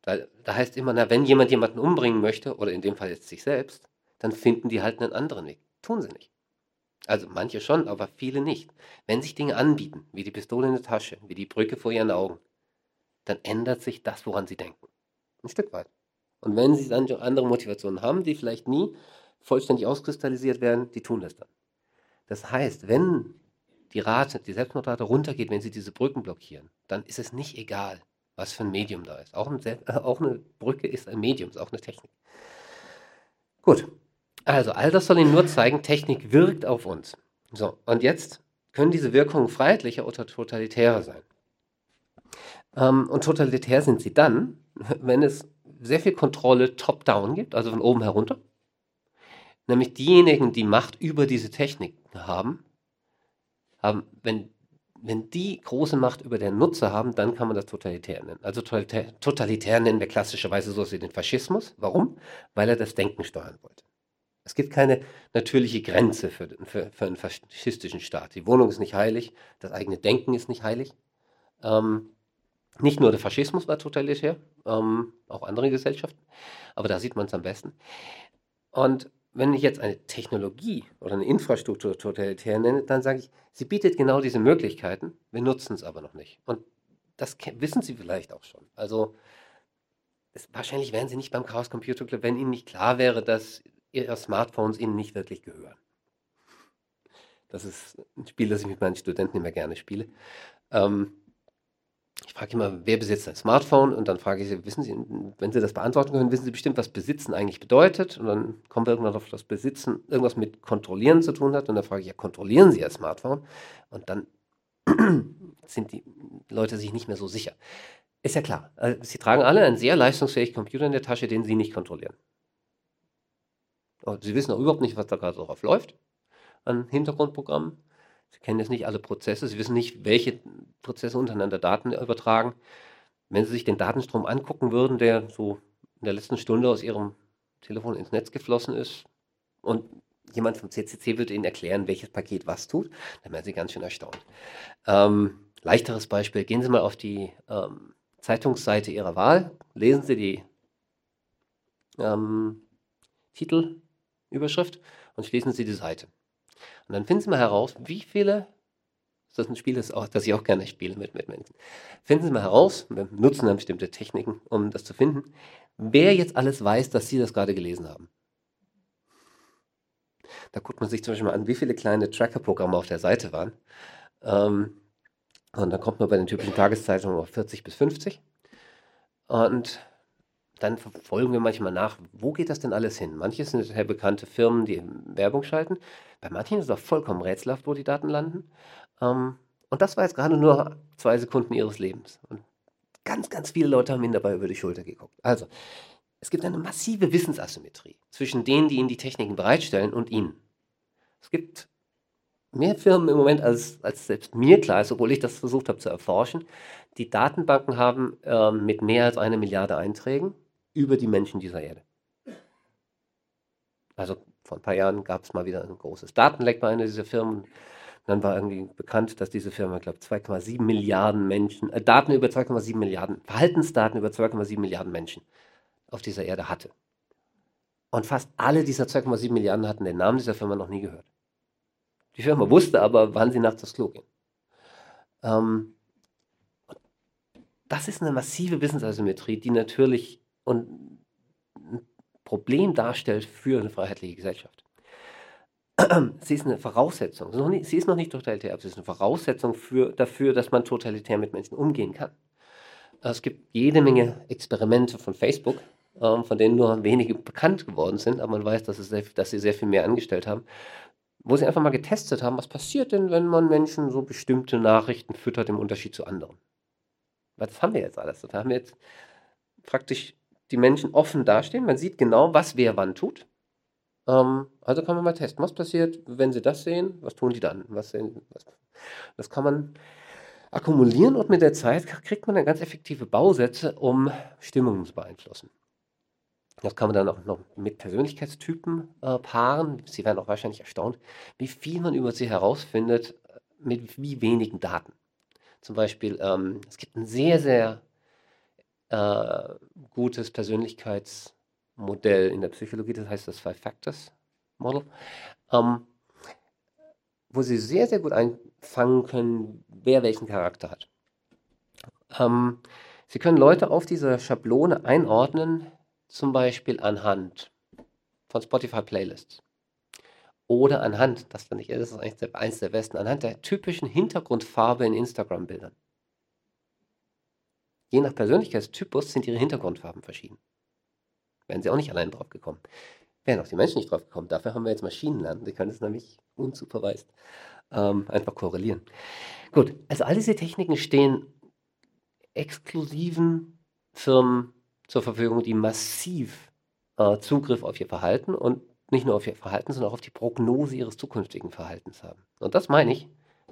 Da, da heißt immer, na, wenn jemand jemanden umbringen möchte, oder in dem Fall jetzt sich selbst, dann finden die halt einen anderen Weg. Tun sie nicht. Also manche schon, aber viele nicht. Wenn sich Dinge anbieten, wie die Pistole in der Tasche, wie die Brücke vor ihren Augen, dann ändert sich das, woran sie denken. Ein Stück weit. Und wenn sie dann andere Motivationen haben, die vielleicht nie vollständig auskristallisiert werden, die tun das dann. Das heißt, wenn die Rate, die Selbstmordrate runtergeht, wenn sie diese Brücken blockieren, dann ist es nicht egal, was für ein Medium da ist. Auch, ein, auch eine Brücke ist ein Medium, ist auch eine Technik. Gut, also all das soll Ihnen nur zeigen, Technik wirkt auf uns. So, und jetzt können diese Wirkungen freiheitlicher oder totalitärer sein. Ähm, und totalitär sind sie dann, wenn es sehr viel Kontrolle top-down gibt, also von oben herunter. Nämlich diejenigen, die Macht über diese Technik haben, haben wenn, wenn die große Macht über den Nutzer haben, dann kann man das totalitär nennen. Also totalitär, totalitär nennen wir klassischerweise so wie den Faschismus. Warum? Weil er das Denken steuern wollte. Es gibt keine natürliche Grenze für, für, für einen faschistischen Staat. Die Wohnung ist nicht heilig, das eigene Denken ist nicht heilig. Ähm, nicht nur der Faschismus war totalitär, ähm, auch andere Gesellschaften, aber da sieht man es am besten. Und wenn ich jetzt eine Technologie oder eine Infrastruktur totalitär nenne, dann sage ich, sie bietet genau diese Möglichkeiten, wir nutzen es aber noch nicht. Und das wissen Sie vielleicht auch schon. Also es, wahrscheinlich wären Sie nicht beim Chaos Computer Club, wenn Ihnen nicht klar wäre, dass Ihre Smartphones Ihnen nicht wirklich gehören. Das ist ein Spiel, das ich mit meinen Studenten immer gerne spiele. Ähm, ich frage immer, wer besitzt ein Smartphone? Und dann frage ich sie, wissen Sie, wenn Sie das beantworten können, wissen Sie bestimmt, was Besitzen eigentlich bedeutet? Und dann kommen wir irgendwann auf das Besitzen, irgendwas mit Kontrollieren zu tun hat. Und dann frage ich, ja, kontrollieren Sie Ihr Smartphone? Und dann sind die Leute sich nicht mehr so sicher. Ist ja klar, also Sie tragen alle einen sehr leistungsfähigen Computer in der Tasche, den Sie nicht kontrollieren. Und Sie wissen auch überhaupt nicht, was da gerade drauf läuft an Hintergrundprogrammen. Sie kennen jetzt nicht alle Prozesse, Sie wissen nicht, welche Prozesse untereinander Daten übertragen. Wenn Sie sich den Datenstrom angucken würden, der so in der letzten Stunde aus Ihrem Telefon ins Netz geflossen ist und jemand vom CCC würde Ihnen erklären, welches Paket was tut, dann wären Sie ganz schön erstaunt. Ähm, leichteres Beispiel, gehen Sie mal auf die ähm, Zeitungsseite Ihrer Wahl, lesen Sie die ähm, Titelüberschrift und schließen Sie die Seite. Und dann finden Sie mal heraus, wie viele, das ist ein Spiel, das, auch, das ich auch gerne spiele mit, mit Menschen, finden Sie mal heraus, wir nutzen dann bestimmte Techniken, um das zu finden, wer jetzt alles weiß, dass Sie das gerade gelesen haben. Da guckt man sich zum Beispiel mal an, wie viele kleine Tracker-Programme auf der Seite waren. Ähm, und dann kommt man bei den typischen Tageszeitungen auf 40 bis 50. Und dann verfolgen wir manchmal nach, wo geht das denn alles hin? Manche sind sehr bekannte Firmen, die Werbung schalten. Bei manchen ist es auch vollkommen rätselhaft, wo die Daten landen. Ähm, und das war jetzt gerade nur zwei Sekunden ihres Lebens. Und ganz, ganz viele Leute haben ihnen dabei über die Schulter geguckt. Also, es gibt eine massive Wissensasymmetrie zwischen denen, die ihnen die Techniken bereitstellen und ihnen. Es gibt mehr Firmen im Moment, als, als selbst mir klar ist, obwohl ich das versucht habe zu erforschen, die Datenbanken haben äh, mit mehr als einer Milliarde Einträgen über die Menschen dieser Erde. Also vor ein paar Jahren gab es mal wieder ein großes Datenleck bei einer dieser Firmen. dann war irgendwie bekannt, dass diese Firma, ich glaube, 2,7 Milliarden Menschen, äh, Daten über 2,7 Milliarden, Verhaltensdaten über 2,7 Milliarden Menschen auf dieser Erde hatte. Und fast alle dieser 2,7 Milliarden hatten den Namen dieser Firma noch nie gehört. Die Firma wusste aber, wann sie nachts aufs Klo gehen. Ähm, das ist eine massive Business-Asymmetrie, die natürlich ein Problem darstellt für eine freiheitliche Gesellschaft. Sie ist eine Voraussetzung. Sie ist noch nicht, totalitär, aber sie ist eine Voraussetzung für, dafür, dass man totalitär mit Menschen umgehen kann. Es gibt jede Menge Experimente von Facebook, ähm, von denen nur wenige bekannt geworden sind, aber man weiß, dass, sehr, dass sie sehr viel mehr angestellt haben, wo sie einfach mal getestet haben, was passiert denn, wenn man Menschen so bestimmte Nachrichten füttert im Unterschied zu anderen. Das haben wir jetzt alles. Da haben wir jetzt praktisch die Menschen offen dastehen. Man sieht genau, was wer wann tut. Ähm, also kann man mal testen, was passiert, wenn sie das sehen, was tun die dann? Was sehen, was, das kann man akkumulieren und mit der Zeit kriegt man dann ganz effektive Bausätze, um Stimmungen zu beeinflussen. Das kann man dann auch noch mit Persönlichkeitstypen äh, paaren. Sie werden auch wahrscheinlich erstaunt, wie viel man über sie herausfindet äh, mit wie wenigen Daten. Zum Beispiel, ähm, es gibt ein sehr, sehr äh, gutes Persönlichkeitsmodell in der Psychologie, das heißt das Five Factors Model, ähm, wo Sie sehr, sehr gut einfangen können, wer welchen Charakter hat. Ähm, Sie können Leute auf dieser Schablone einordnen, zum Beispiel anhand von Spotify Playlists oder anhand, das finde ich, das ist eigentlich eins der besten, anhand der typischen Hintergrundfarbe in Instagram-Bildern. Je nach Persönlichkeitstypus sind ihre Hintergrundfarben verschieden. Wären sie auch nicht allein drauf gekommen. Wären auch die Menschen nicht drauf gekommen. Dafür haben wir jetzt Maschinen lernen. Die können es nämlich unsupervised ähm, einfach korrelieren. Gut, also all diese Techniken stehen exklusiven Firmen zur Verfügung, die massiv äh, Zugriff auf ihr Verhalten und nicht nur auf ihr Verhalten, sondern auch auf die Prognose ihres zukünftigen Verhaltens haben. Und das meine ich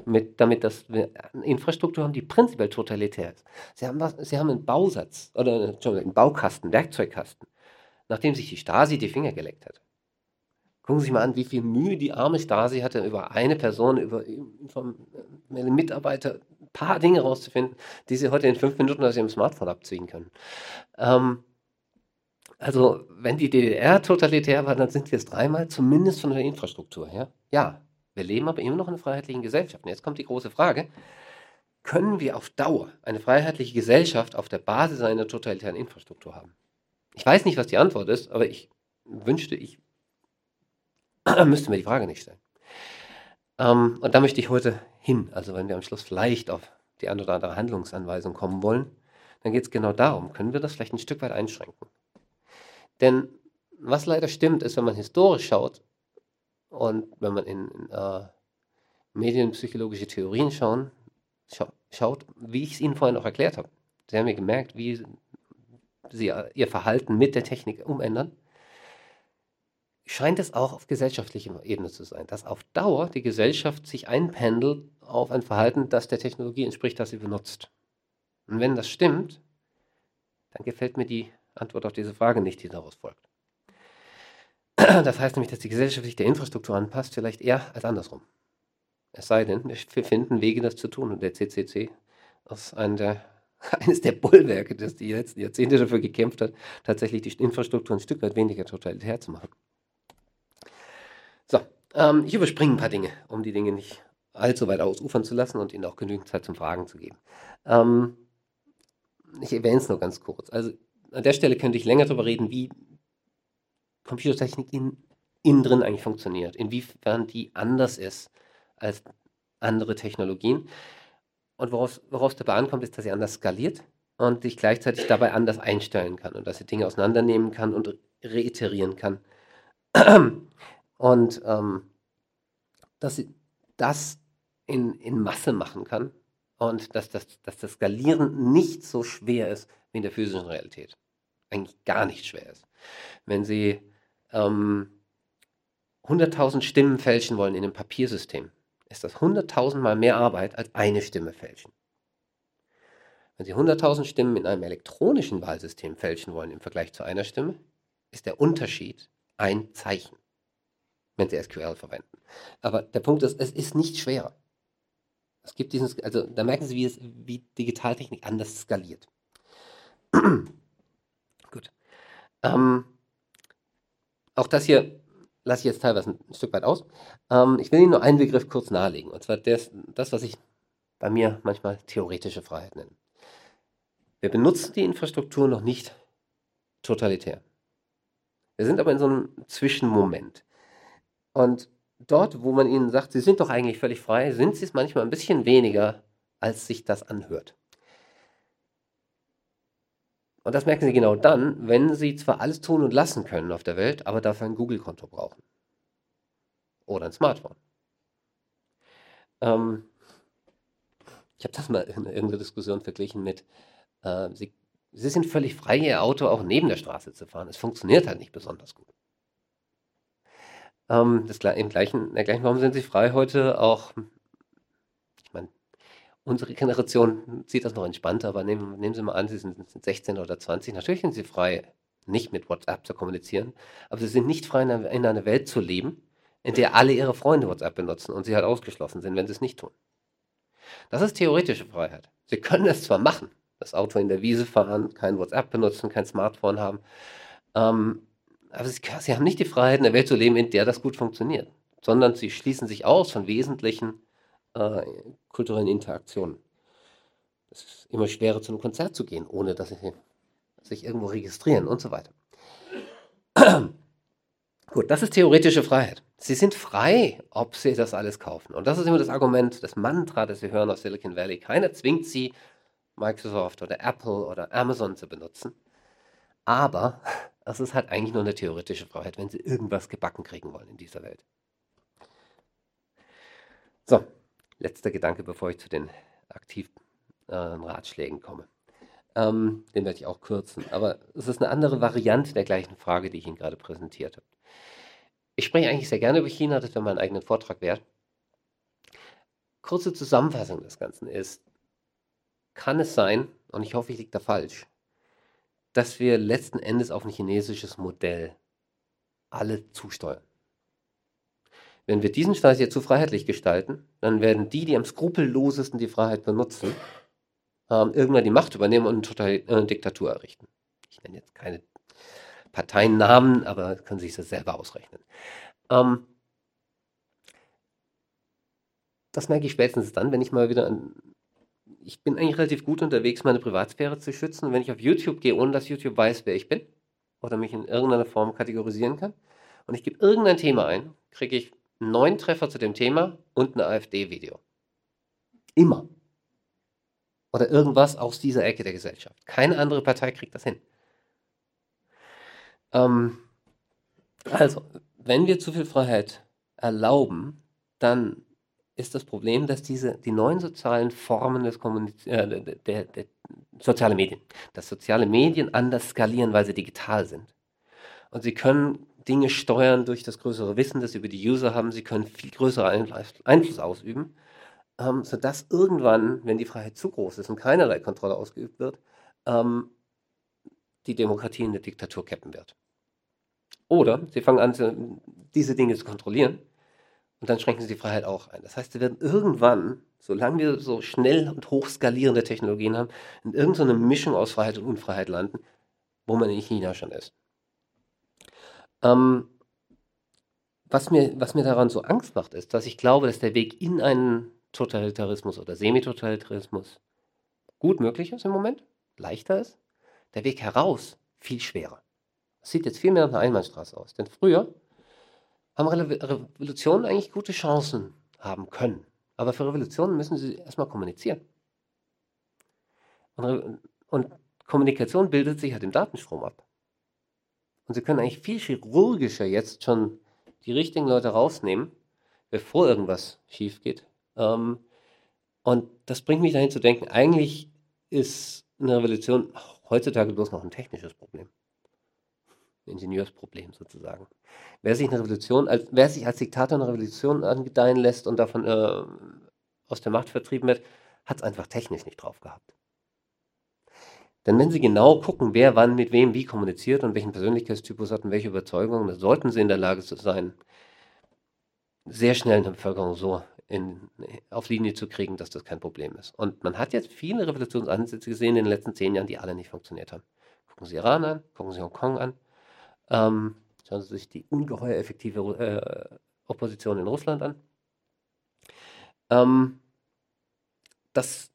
mit, damit, eine Infrastruktur haben, die prinzipiell totalitär ist. Sie haben, was, Sie haben einen Bausatz oder einen Baukasten, Werkzeugkasten, nachdem sich die Stasi die Finger geleckt hat. Gucken Sie sich mal an, wie viel Mühe die arme Stasi hatte, über eine Person, über einen Mitarbeiter ein paar Dinge rauszufinden, die sie heute in fünf Minuten aus ihrem Smartphone abziehen können. Ähm, also, wenn die DDR totalitär war, dann sind wir es dreimal, zumindest von der Infrastruktur her. Ja, wir leben aber immer noch in einer freiheitlichen Gesellschaft. Und jetzt kommt die große Frage, können wir auf Dauer eine freiheitliche Gesellschaft auf der Basis einer totalitären Infrastruktur haben? Ich weiß nicht, was die Antwort ist, aber ich wünschte, ich müsste mir die Frage nicht stellen. Ähm, und da möchte ich heute hin. Also wenn wir am Schluss vielleicht auf die eine oder andere Handlungsanweisung kommen wollen, dann geht es genau darum, können wir das vielleicht ein Stück weit einschränken. Denn was leider stimmt, ist, wenn man historisch schaut und wenn man in, in äh, medienpsychologische Theorien schauen, scha schaut, wie ich es Ihnen vorhin auch erklärt habe. Sie haben ja gemerkt, wie Sie äh, Ihr Verhalten mit der Technik umändern. Scheint es auch auf gesellschaftlicher Ebene zu sein, dass auf Dauer die Gesellschaft sich einpendelt auf ein Verhalten, das der Technologie entspricht, das sie benutzt. Und wenn das stimmt, dann gefällt mir die Antwort auf diese Frage nicht, die daraus folgt. Das heißt nämlich, dass die Gesellschaft sich der Infrastruktur anpasst, vielleicht eher als andersrum. Es sei denn, wir finden Wege, das zu tun. Und der CCC ist der, eines der Bollwerke, das die letzten Jahrzehnte dafür gekämpft hat, tatsächlich die Infrastruktur ein Stück weit weniger totalitär zu machen. So, ähm, ich überspringe ein paar Dinge, um die Dinge nicht allzu weit ausufern zu lassen und Ihnen auch genügend Zeit zum Fragen zu geben. Ähm, ich erwähne es nur ganz kurz. Also an der Stelle könnte ich länger darüber reden, wie Computertechnik in, innen drin eigentlich funktioniert, inwiefern die anders ist als andere Technologien. Und woraus, woraus dabei ankommt, ist, dass sie anders skaliert und sich gleichzeitig dabei anders einstellen kann und dass sie Dinge auseinandernehmen kann und reiterieren kann. Und ähm, dass sie das in, in Masse machen kann und dass das, dass das Skalieren nicht so schwer ist wie in der physischen Realität eigentlich gar nicht schwer ist. Wenn Sie ähm, 100.000 Stimmen fälschen wollen in einem Papiersystem, ist das 100.000 Mal mehr Arbeit als eine Stimme fälschen. Wenn Sie 100.000 Stimmen in einem elektronischen Wahlsystem fälschen wollen im Vergleich zu einer Stimme, ist der Unterschied ein Zeichen, wenn Sie SQL verwenden. Aber der Punkt ist, es ist nicht schwer. Es gibt diesen, also da merken Sie, wie, es, wie Digitaltechnik anders skaliert. Ähm, auch das hier lasse ich jetzt teilweise ein Stück weit aus. Ähm, ich will Ihnen nur einen Begriff kurz nahelegen. Und zwar das, das, was ich bei mir manchmal theoretische Freiheit nenne. Wir benutzen die Infrastruktur noch nicht totalitär. Wir sind aber in so einem Zwischenmoment. Und dort, wo man ihnen sagt, sie sind doch eigentlich völlig frei, sind sie es manchmal ein bisschen weniger, als sich das anhört. Und das merken sie genau dann, wenn sie zwar alles tun und lassen können auf der Welt, aber dafür ein Google-Konto brauchen. Oder ein Smartphone. Ähm, ich habe das mal in irgendeiner Diskussion verglichen mit, äh, sie, sie sind völlig frei, ihr Auto auch neben der Straße zu fahren. Es funktioniert halt nicht besonders gut. Ähm, das, im gleichen, in gleichen Form sind sie frei heute auch, unsere Generation sieht das noch entspannter, aber nehmen, nehmen Sie mal an, Sie sind, sind 16 oder 20. Natürlich sind Sie frei, nicht mit WhatsApp zu kommunizieren, aber Sie sind nicht frei, in einer, in einer Welt zu leben, in der alle Ihre Freunde WhatsApp benutzen und Sie halt ausgeschlossen sind, wenn Sie es nicht tun. Das ist theoretische Freiheit. Sie können es zwar machen, das Auto in der Wiese fahren, kein WhatsApp benutzen, kein Smartphone haben, ähm, aber sie, sie, haben nicht die Freiheit, in der Welt zu leben, in der das gut funktioniert, sondern sie schließen sich aus von wesentlichen äh, kulturellen Interaktionen. Es ist immer schwerer, zu einem Konzert zu gehen, ohne dass sie sich irgendwo registrieren und so weiter. Gut, das ist theoretische Freiheit. Sie sind frei, ob sie das alles kaufen. Und das ist immer das Argument, das Mantra, das Sie hören aus Silicon Valley. Keiner zwingt Sie, Microsoft oder Apple oder Amazon zu benutzen. Aber es ist halt eigentlich nur eine theoretische Freiheit, wenn Sie irgendwas gebacken kriegen wollen in dieser Welt. So, letzter Gedanke, bevor ich zu den aktiven äh, Ratschlägen komme. Ähm, den werde ich auch kürzen. Aber es ist eine andere Variante der gleichen Frage, die ich Ihnen gerade präsentiert habe. Ich spreche eigentlich sehr gerne über China, das wäre mein eigenen Vortrag wert. Kurze Zusammenfassung des Ganzen ist, kann es sein, und ich hoffe, ich liege da falsch, dass wir letzten Endes auf ein chinesisches Modell alle zusteuern. Wenn wir diesen Staat jetzt zu freiheitlich gestalten, dann werden die, die am skrupellosesten die Freiheit benutzen, ähm, irgendwann die Macht übernehmen und eine, äh, Diktatur errichten. Ich nenne jetzt keine Parteiennamen, aber können sich das selber ausrechnen. Ähm, das merke ich spätestens dann, wenn ich mal wieder an. Ich bin eigentlich relativ gut unterwegs, meine Privatsphäre zu schützen. Und wenn ich auf YouTube gehe, ohne dass YouTube weiß, wer ich bin oder mich in irgendeiner Form kategorisieren kann, und ich gebe irgendein Thema ein, kriege ich neun Treffer zu dem Thema und ein AfD-Video. Immer. Oder irgendwas aus dieser Ecke der Gesellschaft. Keine andere Partei kriegt das hin. Ähm, also, wenn wir zu viel Freiheit erlauben, dann ist das Problem, dass diese, die neuen sozialen Formen des Kommuniz äh, der, der, der soziale Medien, dass soziale Medien anders skalieren, weil sie digital sind. Und sie können Dinge steuern durch das größere Wissen, das sie über die User haben. Sie können viel größeren Einfluss ausüben, ähm, sodass irgendwann, wenn die Freiheit zu groß ist und keinerlei Kontrolle ausgeübt wird, ähm, die Demokratie in der Diktatur kippen wird. Oder sie fangen an, diese Dinge zu kontrollieren und dann schränken sie die Freiheit auch ein. Das heißt, sie werden irgendwann, solange wir so schnell und hoch skalierende Technologien haben, in irgendeiner Mischung aus Freiheit und Unfreiheit landen, wo man in China schon ist. Ähm, was, mir, was mir daran so Angst macht, ist, dass ich glaube, dass der Weg in einen Totalitarismus oder Semitotalitarismus gut möglich ist im Moment, leichter ist, der Weg heraus viel schwerer. Das sieht jetzt viel mehr nach einer Einbahnstraße aus. Denn früher haben Revolutionen eigentlich gute Chancen haben können. Aber für Revolutionen müssen sie erstmal kommunizieren. Und, und Kommunikation bildet sich halt im Datenstrom ab. Und sie können eigentlich viel chirurgischer jetzt schon die richtigen Leute rausnehmen, bevor irgendwas schief geht. Ähm, und das bringt mich dahin zu denken, eigentlich ist eine Revolution heutzutage bloß noch ein technisches Problem. Ingenieursproblem sozusagen. Wer sich, eine Revolution, als, wer sich als Diktator eine Revolution angedeihen lässt und davon äh, aus der Macht vertrieben wird, hat es einfach technisch nicht drauf gehabt. Denn wenn Sie genau gucken, wer wann mit wem wie kommuniziert und welchen Persönlichkeitstypus hat und welche Überzeugungen, dann sollten Sie in der Lage sein, sehr schnell eine Bevölkerung so in, auf Linie zu kriegen, dass das kein Problem ist. Und man hat jetzt viele Revolutionsansätze gesehen in den letzten zehn Jahren, die alle nicht funktioniert haben. Gucken Sie Iran an, gucken Sie Hongkong an, ähm, Schauen Sie sich die ungeheuer effektive äh, Opposition in Russland an. Ähm, das,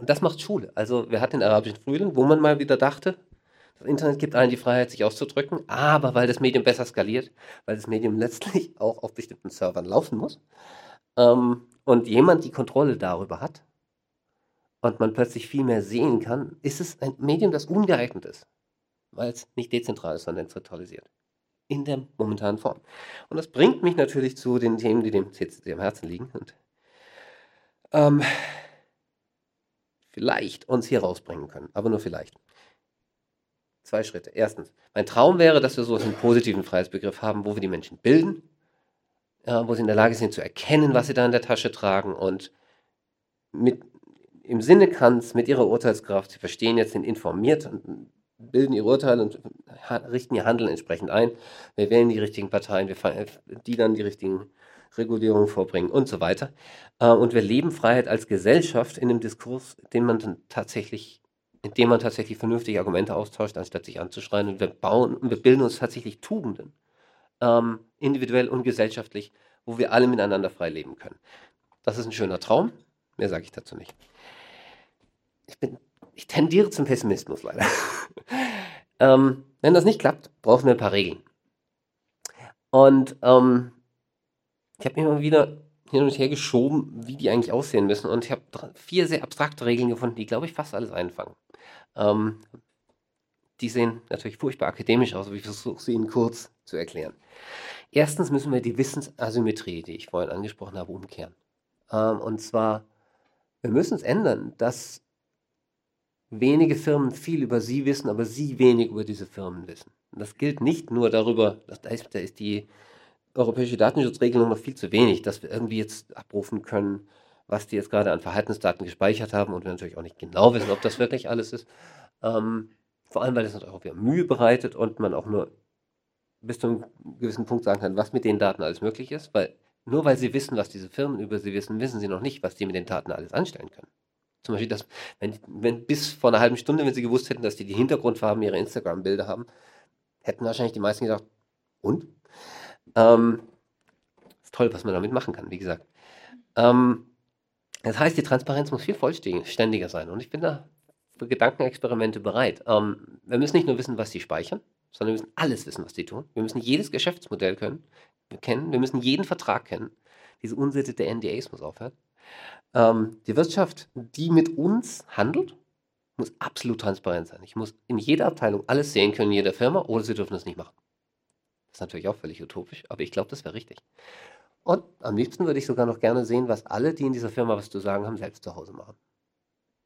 und das macht Schule. Also wir hatten den arabischen Frühling, wo man mal wieder dachte, das Internet gibt allen die Freiheit, sich auszudrücken, aber weil das Medium besser skaliert, weil das Medium letztlich auch auf bestimmten Servern laufen muss ähm, und jemand die Kontrolle darüber hat und man plötzlich viel mehr sehen kann, ist es ein Medium, das ungeeignet ist, weil es nicht dezentral ist, sondern zentralisiert in der momentanen Form. Und das bringt mich natürlich zu den Themen, die dem CCC am Herzen liegen und ähm, vielleicht uns hier rausbringen können, aber nur vielleicht. Zwei Schritte. Erstens, mein Traum wäre, dass wir so einen positiven Freiheitsbegriff haben, wo wir die Menschen bilden, äh, wo sie in der Lage sind zu erkennen, was sie da in der Tasche tragen und mit, im Sinne Kants mit ihrer Urteilskraft, sie verstehen jetzt, sind informiert und bilden ihre Urteile und richten ihr Handeln entsprechend ein. Wir wählen die richtigen Parteien, wir, die dann die richtigen Regulierungen vorbringen und so weiter. Äh, und wir leben Freiheit als Gesellschaft in einem Diskurs, den man dann tatsächlich, in dem man tatsächlich vernünftige Argumente austauscht, anstatt sich anzuschreien. Und wir bauen und wir bilden uns tatsächlich Tugenden, ähm, individuell und gesellschaftlich, wo wir alle miteinander frei leben können. Das ist ein schöner Traum. Mehr sage ich dazu nicht. Ich bin ich tendiere zum Pessimismus leider. ähm, wenn das nicht klappt, brauchen wir ein paar Regeln. Und ähm, ich habe immer wieder hin und her geschoben, wie die eigentlich aussehen müssen. Und ich habe vier sehr abstrakte Regeln gefunden, die, glaube ich, fast alles einfangen. Ähm, die sehen natürlich furchtbar akademisch aus, aber ich versuche sie Ihnen kurz zu erklären. Erstens müssen wir die Wissensasymmetrie, die ich vorhin angesprochen habe, umkehren. Ähm, und zwar, wir müssen es ändern, dass wenige Firmen viel über sie wissen, aber sie wenig über diese Firmen wissen. Und das gilt nicht nur darüber, dass da ist, da ist die europäische Datenschutzregelung noch viel zu wenig, dass wir irgendwie jetzt abrufen können, was die jetzt gerade an Verhaltensdaten gespeichert haben und wir natürlich auch nicht genau wissen, ob das wirklich alles ist. Ähm, vor allem, weil es natürlich auch wieder Mühe bereitet und man auch nur bis zu einem gewissen Punkt sagen kann, was mit den Daten alles möglich ist, weil nur weil sie wissen, was diese Firmen über sie wissen, wissen sie noch nicht, was die mit den Daten alles anstellen können. Zum Beispiel, dass, wenn, wenn bis vor einer halben Stunde, wenn sie gewusst hätten, dass die die Hintergrundfarben ihrer Instagram-Bilder haben, hätten wahrscheinlich die meisten gedacht, und? Ähm, ist toll, was man damit machen kann, wie gesagt. Ähm, das heißt, die Transparenz muss viel vollständiger sein. Und ich bin da für Gedankenexperimente bereit. Ähm, wir müssen nicht nur wissen, was sie speichern, sondern wir müssen alles wissen, was sie tun. Wir müssen jedes Geschäftsmodell können, kennen. Wir müssen jeden Vertrag kennen. Diese Unsitte der NDAs muss aufhören. Ähm, die Wirtschaft, die mit uns handelt, muss absolut transparent sein. Ich muss in jeder Abteilung alles sehen können, in jeder Firma, oder sie dürfen das nicht machen. Das ist natürlich auch völlig utopisch, aber ich glaube, das wäre richtig. Und am liebsten würde ich sogar noch gerne sehen, was alle, die in dieser Firma was zu sagen haben, selbst zu Hause machen.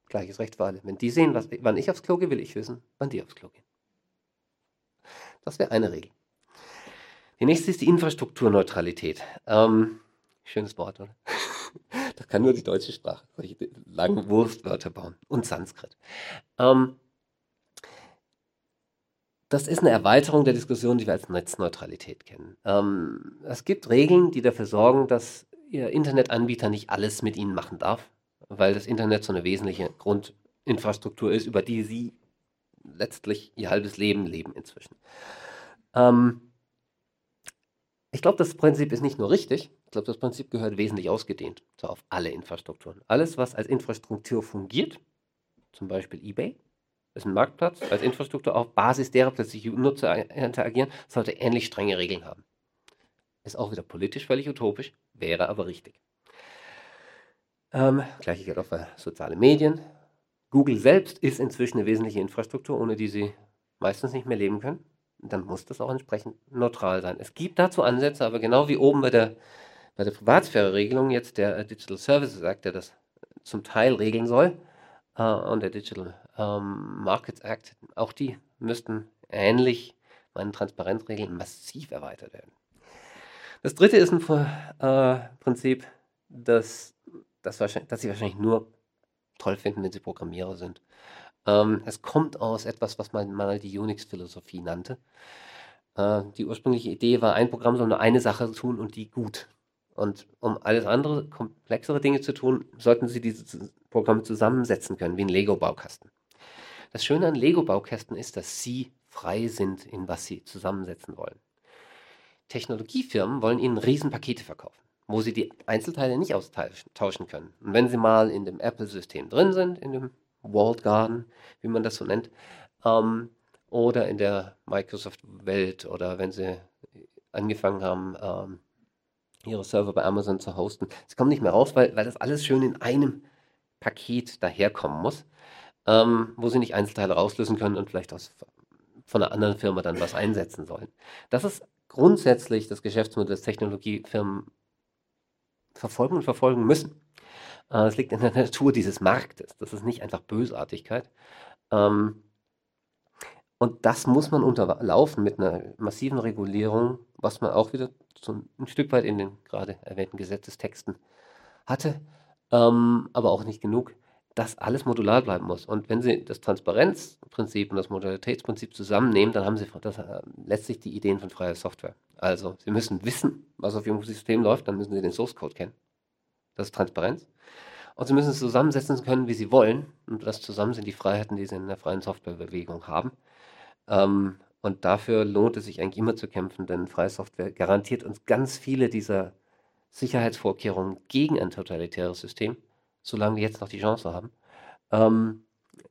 Gleiches Recht für alle. Wenn die sehen, was, wann ich aufs Klo gehe, will ich wissen, wann die aufs Klo gehen. Das wäre eine Regel. Die nächste ist die Infrastrukturneutralität. Ähm, schönes Wort, oder? Das kann nur die deutsche Sprache. Solche langen Wurstwörter bauen. Und Sanskrit. Ähm, das ist eine Erweiterung der Diskussion, die wir als Netzneutralität kennen. Ähm, es gibt Regeln, die dafür sorgen, dass Ihr Internetanbieter nicht alles mit Ihnen machen darf, weil das Internet so eine wesentliche Grundinfrastruktur ist, über die Sie letztlich Ihr halbes Leben leben inzwischen. Ähm, ich glaube, das Prinzip ist nicht nur richtig, ich glaube, das Prinzip gehört wesentlich ausgedehnt, so auf alle Infrastrukturen. Alles, was als Infrastruktur fungiert, zum Beispiel eBay, ist ein Marktplatz, als Infrastruktur auf Basis derer plötzlich Nutzer interagieren, sollte ähnlich strenge Regeln haben. Ist auch wieder politisch völlig utopisch, wäre aber richtig. Ähm, Gleiche gilt auch für soziale Medien. Google selbst ist inzwischen eine wesentliche Infrastruktur, ohne die sie meistens nicht mehr leben können dann muss das auch entsprechend neutral sein. Es gibt dazu Ansätze, aber genau wie oben bei der, bei der Privatsphäre-Regelung jetzt der äh, Digital Services Act, der das zum Teil regeln soll, äh, und der Digital ähm, Markets Act, auch die müssten ähnlich meinen Transparenzregeln massiv erweitert werden. Das dritte ist ein äh, Prinzip, das, das, wahrscheinlich, Sie wahrscheinlich nur toll finden, wenn Sie Programmierer sind. Ähm, es kommt aus etwas, was man mal die Unix-Philosophie nannte. Äh, die ursprüngliche Idee war, ein Programm soll nur eine Sache tun und die gut. Und um alles andere, komplexere Dinge zu tun, sollten Sie diese Programme zusammensetzen können, wie ein Lego-Baukasten. Das Schöne an Lego-Baukästen ist, dass Sie frei sind, in was sie zusammensetzen wollen. Technologiefirmen wollen ihnen Riesenpakete verkaufen, wo sie die Einzelteile nicht austauschen können. Und wenn sie mal in dem Apple-System drin sind, in dem Walled Garden, wie man das so nennt, ähm, oder in der Microsoft-Welt oder wenn sie angefangen haben, ähm, ihre Server bei Amazon zu hosten. Sie kommen nicht mehr raus, weil, weil das alles schön in einem Paket daherkommen muss, ähm, wo sie nicht Einzelteile rauslösen können und vielleicht aus, von einer anderen Firma dann was einsetzen sollen. Das ist grundsätzlich das Geschäftsmodell, das Technologiefirmen verfolgen und verfolgen müssen. Äh, es liegt in der Natur dieses Marktes. Das ist nicht einfach Bösartigkeit. Ähm, und das muss man unterlaufen mit einer massiven Regulierung, was man auch wieder so ein Stück weit in den gerade erwähnten Gesetzestexten hatte, ähm, aber auch nicht genug, dass alles modular bleiben muss. Und wenn Sie das Transparenzprinzip und das Modalitätsprinzip zusammennehmen, dann haben Sie das, äh, letztlich die Ideen von freier Software. Also Sie müssen wissen, was auf Ihrem System läuft, dann müssen Sie den Source Code kennen. Das ist Transparenz. Und Sie müssen es zusammensetzen können, wie Sie wollen. Und das zusammen sind die Freiheiten, die Sie in der freien Softwarebewegung haben. Ähm, und dafür lohnt es sich eigentlich immer zu kämpfen, denn freie Software garantiert uns ganz viele dieser Sicherheitsvorkehrungen gegen ein totalitäres System, solange wir jetzt noch die Chance haben, ähm,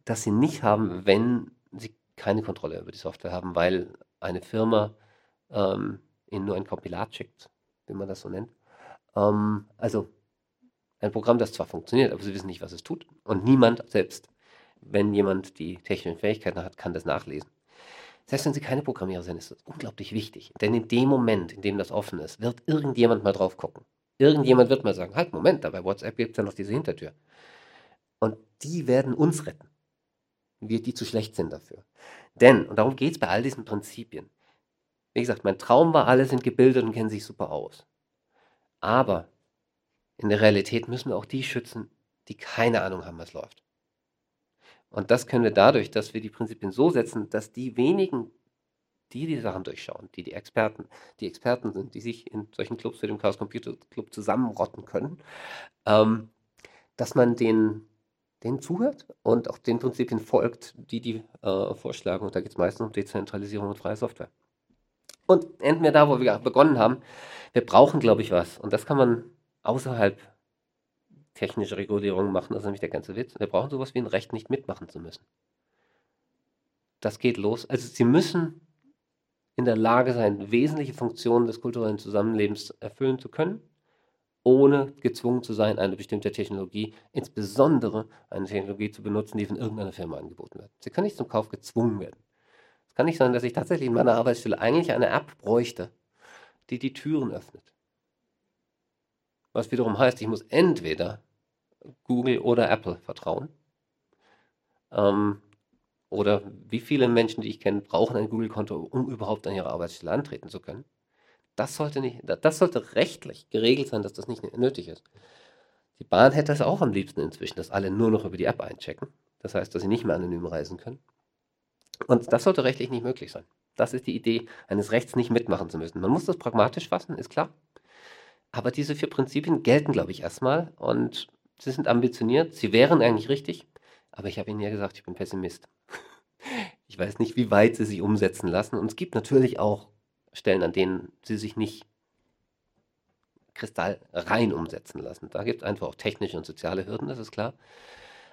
dass sie nicht haben, wenn sie keine Kontrolle über die Software haben, weil eine Firma ähm, ihnen nur ein Kompilat schickt, wie man das so nennt. Ähm, also ein Programm, das zwar funktioniert, aber sie wissen nicht, was es tut. Und niemand, selbst wenn jemand die technischen Fähigkeiten hat, kann das nachlesen. Selbst wenn Sie keine Programmierer sind, ist das unglaublich wichtig. Denn in dem Moment, in dem das offen ist, wird irgendjemand mal drauf gucken. Irgendjemand wird mal sagen, halt, Moment, da bei WhatsApp gibt es ja noch diese Hintertür. Und die werden uns retten. Wir, die zu schlecht sind dafür. Denn, und darum geht es bei all diesen Prinzipien. Wie gesagt, mein Traum war, alle sind gebildet und kennen sich super aus. Aber in der Realität müssen wir auch die schützen, die keine Ahnung haben, was läuft. Und das können wir dadurch, dass wir die Prinzipien so setzen, dass die wenigen, die die Sachen durchschauen, die die Experten, die Experten sind, die sich in solchen Clubs wie dem Chaos Computer Club zusammenrotten können, ähm, dass man den, denen zuhört und auch den Prinzipien folgt, die die äh, vorschlagen. Und da geht es meistens um Dezentralisierung und freie Software. Und enden wir da, wo wir begonnen haben. Wir brauchen, glaube ich, was. Und das kann man außerhalb technische Regulierungen machen, das ist nämlich der ganze Witz. Wir brauchen sowas wie ein Recht, nicht mitmachen zu müssen. Das geht los. Also sie müssen in der Lage sein, wesentliche Funktionen des kulturellen Zusammenlebens erfüllen zu können, ohne gezwungen zu sein, eine bestimmte Technologie, insbesondere eine Technologie zu benutzen, die von irgendeiner Firma angeboten wird. Sie können nicht zum Kauf gezwungen werden. Es kann nicht sein, dass ich tatsächlich in meiner Arbeitsstelle eigentlich eine App bräuchte, die die Türen öffnet. Was wiederum heißt, ich muss entweder Google oder Apple vertrauen. Ähm, oder wie viele Menschen, die ich kenne, brauchen ein Google-Konto, um überhaupt an ihre Arbeitsstelle antreten zu können. Das sollte, nicht, das sollte rechtlich geregelt sein, dass das nicht nötig ist. Die Bahn hätte es auch am liebsten inzwischen, dass alle nur noch über die App einchecken. Das heißt, dass sie nicht mehr anonym reisen können. Und das sollte rechtlich nicht möglich sein. Das ist die Idee eines Rechts, nicht mitmachen zu müssen. Man muss das pragmatisch fassen, ist klar. Aber diese vier Prinzipien gelten, glaube ich, erstmal. Und sie sind ambitioniert. Sie wären eigentlich richtig. Aber ich habe Ihnen ja gesagt, ich bin Pessimist. Ich weiß nicht, wie weit sie sich umsetzen lassen. Und es gibt natürlich auch Stellen, an denen sie sich nicht kristallrein umsetzen lassen. Da gibt es einfach auch technische und soziale Hürden, das ist klar.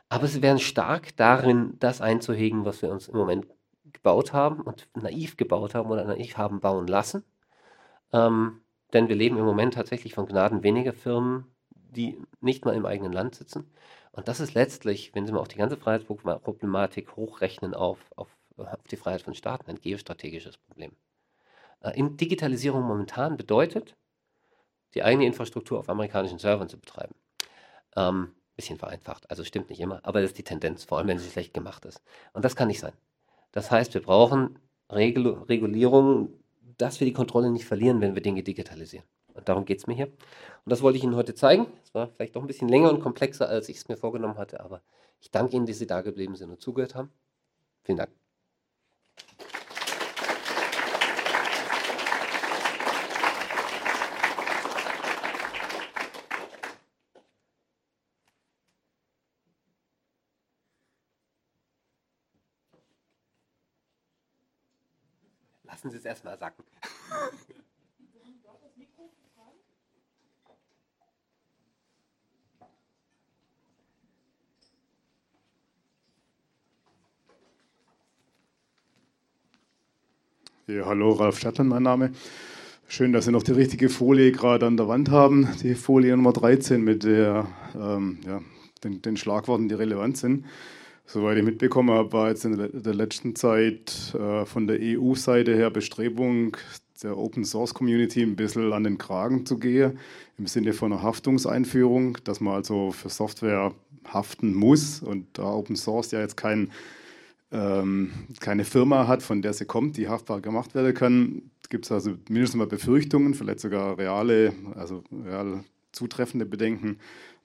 Aber sie wären stark darin, das einzuhegen, was wir uns im Moment gebaut haben und naiv gebaut haben oder naiv haben bauen lassen. Ähm, denn wir leben im Moment tatsächlich von Gnaden weniger Firmen, die nicht mal im eigenen Land sitzen. Und das ist letztlich, wenn Sie mal auch die ganze Freiheitsproblematik hochrechnen auf, auf, auf die Freiheit von Staaten, ein geostrategisches Problem. Äh, in Digitalisierung momentan bedeutet, die eigene Infrastruktur auf amerikanischen Servern zu betreiben. Ähm, bisschen vereinfacht, also stimmt nicht immer, aber das ist die Tendenz, vor allem wenn sie schlecht gemacht ist. Und das kann nicht sein. Das heißt, wir brauchen Regul Regulierungen, dass wir die Kontrolle nicht verlieren, wenn wir Dinge digitalisieren. Darum geht es mir hier. Und das wollte ich Ihnen heute zeigen. Es war vielleicht doch ein bisschen länger und komplexer, als ich es mir vorgenommen hatte, aber ich danke Ihnen, dass Sie da geblieben sind und zugehört haben. Vielen Dank. Lassen Sie es erstmal sacken. Ja, hallo, Ralf Stadtland, mein Name. Schön, dass Sie noch die richtige Folie gerade an der Wand haben. Die Folie Nummer 13 mit der, ähm, ja, den, den, Schlagworten, die relevant sind. Soweit ich mitbekommen habe, war jetzt in der letzten Zeit äh, von der EU-Seite her Bestrebung, der Open Source Community ein bisschen an den Kragen zu gehen, im Sinne von einer Haftungseinführung, dass man also für Software haften muss und da Open Source ja jetzt kein keine Firma hat, von der sie kommt, die haftbar gemacht werden kann, gibt es also mindestens mal Befürchtungen, vielleicht sogar reale, also real zutreffende Bedenken,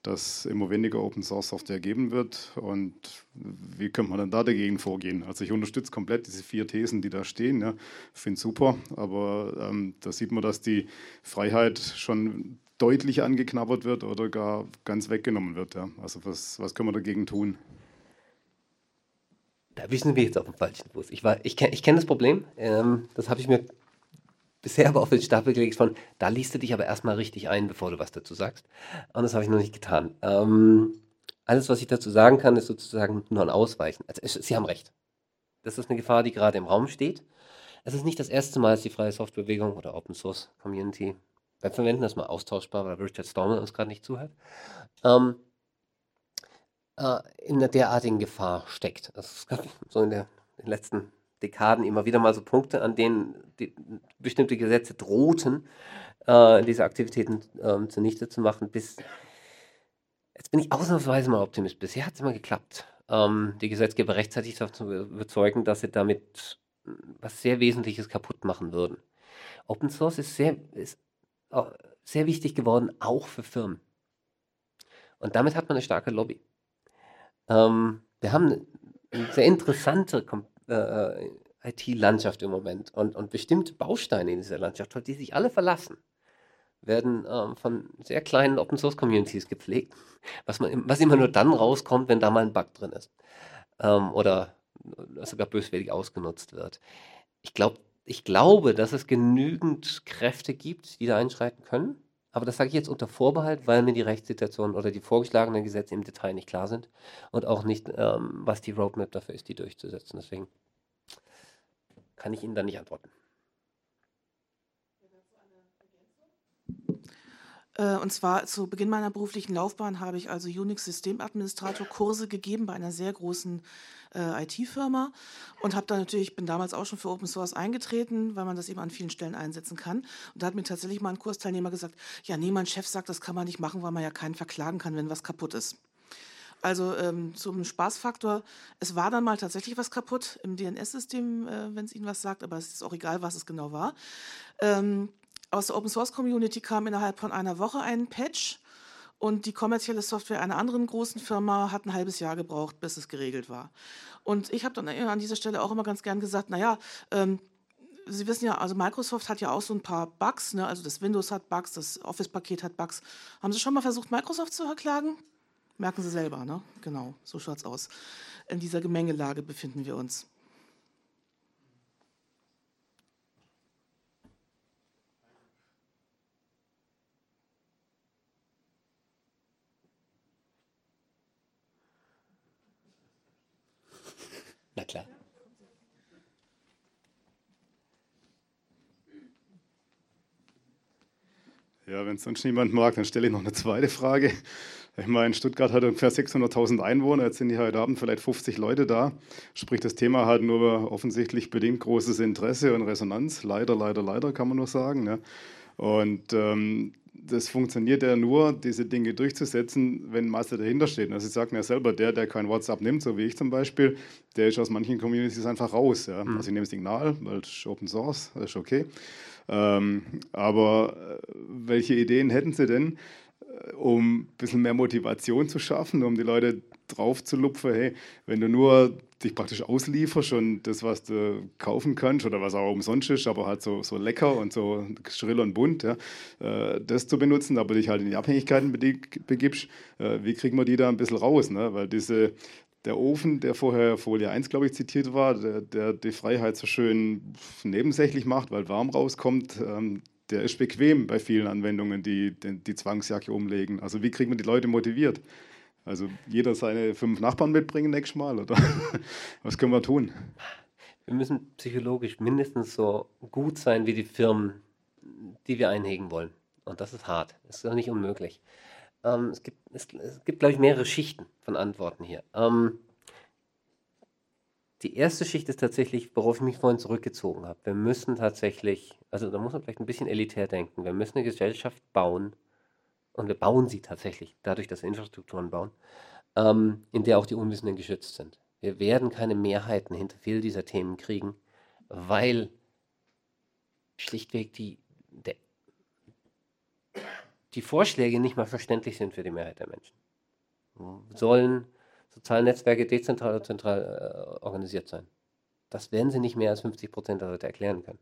dass immer weniger Open Source Software geben wird. Und wie könnte man dann da dagegen vorgehen? Also ich unterstütze komplett diese vier Thesen, die da stehen. Ja. Finde super, aber ähm, da sieht man, dass die Freiheit schon deutlich angeknabbert wird oder gar ganz weggenommen wird. Ja. Also was, was können wir dagegen tun? Da wissen wir jetzt auf dem falschen Fuß. Ich, ich kenne ich kenn das Problem. Ähm, das habe ich mir bisher aber auf den Stapel gelegt von, da liest du dich aber erstmal richtig ein, bevor du was dazu sagst. Und das habe ich noch nicht getan. Ähm, alles, was ich dazu sagen kann, ist sozusagen nur ein Ausweichen. Also, Sie haben recht. Das ist eine Gefahr, die gerade im Raum steht. Es ist nicht das erste Mal, dass die freie Softwarebewegung oder Open Source Community, wir verwenden das mal austauschbar, weil Richard Stallman uns gerade nicht zuhört, ähm, äh, in einer derartigen Gefahr steckt. Es gab so in, der, in den letzten Dekaden immer wieder mal so Punkte, an denen bestimmte Gesetze drohten, äh, diese Aktivitäten äh, zunichte zu machen. Bis jetzt bin ich ausnahmsweise mal Optimist. Bisher hat es immer geklappt, ähm, die Gesetzgeber rechtzeitig zu überzeugen, dass sie damit was sehr Wesentliches kaputt machen würden. Open Source ist sehr, ist sehr wichtig geworden, auch für Firmen. Und damit hat man eine starke Lobby. Ähm, wir haben eine sehr interessante äh, äh IT-Landschaft im Moment und, und bestimmte Bausteine in dieser Landschaft, die sich alle verlassen, werden ähm, von sehr kleinen Open-Source-Communities gepflegt, was, man, was immer nur dann rauskommt, wenn da mal ein Bug drin ist ähm, oder sogar böswillig ausgenutzt wird. Ich, glaub, ich glaube, dass es genügend Kräfte gibt, die da einschreiten können. Aber das sage ich jetzt unter Vorbehalt, weil mir die Rechtssituation oder die vorgeschlagenen Gesetze im Detail nicht klar sind und auch nicht, ähm, was die Roadmap dafür ist, die durchzusetzen. Deswegen kann ich Ihnen da nicht antworten. Äh, und zwar zu Beginn meiner beruflichen Laufbahn habe ich also Unix-Systemadministrator Kurse gegeben bei einer sehr großen äh, IT-Firma und habe da natürlich, bin damals auch schon für Open Source eingetreten, weil man das eben an vielen Stellen einsetzen kann. Und da hat mir tatsächlich mal ein Kursteilnehmer gesagt, ja, nee, mein Chef sagt, das kann man nicht machen, weil man ja keinen verklagen kann, wenn was kaputt ist. Also ähm, zum Spaßfaktor, es war dann mal tatsächlich was kaputt im DNS-System, äh, wenn es Ihnen was sagt, aber es ist auch egal, was es genau war. Ähm, aus der Open Source Community kam innerhalb von einer Woche ein Patch und die kommerzielle Software einer anderen großen Firma hat ein halbes Jahr gebraucht, bis es geregelt war. Und ich habe dann an dieser Stelle auch immer ganz gern gesagt, naja, ähm, Sie wissen ja, also Microsoft hat ja auch so ein paar Bugs, ne? also das Windows hat Bugs, das Office-Paket hat Bugs. Haben Sie schon mal versucht, Microsoft zu verklagen? Merken Sie selber, ne? Genau, so schaut's aus. In dieser Gemengelage befinden wir uns. Na klar. Ja, wenn es sonst niemand mag, dann stelle ich noch eine zweite Frage. Ich meine, Stuttgart hat ungefähr 600.000 Einwohner, jetzt sind hier heute Abend vielleicht 50 Leute da. Sprich, das Thema hat nur offensichtlich bedingt großes Interesse und Resonanz. Leider, leider, leider kann man nur sagen. Ne? Und ähm, das funktioniert ja nur, diese Dinge durchzusetzen, wenn Masse dahinter steht. Also Sie sagen ja selber, der, der kein WhatsApp nimmt, so wie ich zum Beispiel, der ist aus manchen Communities einfach raus. Ja? Mhm. Also ich nehme Signal, weil es ist Open Source, das ist okay. Ähm, aber äh, welche Ideen hätten Sie denn, äh, um ein bisschen mehr Motivation zu schaffen, um die Leute drauf zu lupfen, hey, wenn du nur dich praktisch auslieferst und das, was du kaufen kannst oder was auch umsonst ist, aber halt so, so lecker und so schrill und bunt, ja, äh, das zu benutzen, aber dich halt in die Abhängigkeiten begibst, äh, wie kriegen wir die da ein bisschen raus? Ne? Weil diese der Ofen, der vorher Folie 1, glaube ich, zitiert war, der, der die Freiheit so schön nebensächlich macht, weil warm rauskommt, ähm, der ist bequem bei vielen Anwendungen, die, die Zwangsjacke umlegen. Also wie kriegt man die Leute motiviert? Also jeder seine fünf Nachbarn mitbringen nächstes Mal, oder? Was können wir tun? Wir müssen psychologisch mindestens so gut sein wie die Firmen, die wir einhegen wollen. Und das ist hart. Das ist auch nicht unmöglich. Ähm, es gibt, es, es gibt, glaube ich, mehrere Schichten von Antworten hier. Ähm, die erste Schicht ist tatsächlich, worauf ich mich vorhin zurückgezogen habe. Wir müssen tatsächlich, also da muss man vielleicht ein bisschen elitär denken. Wir müssen eine Gesellschaft bauen, und wir bauen sie tatsächlich, dadurch, dass wir Infrastrukturen bauen, ähm, in der auch die Unwissenden geschützt sind. Wir werden keine Mehrheiten hinter viel dieser Themen kriegen, weil schlichtweg die, der, die Vorschläge nicht mal verständlich sind für die Mehrheit der Menschen. Sollen soziale Netzwerke dezentral oder zentral äh, organisiert sein? Das werden sie nicht mehr als 50 Prozent der Leute erklären können.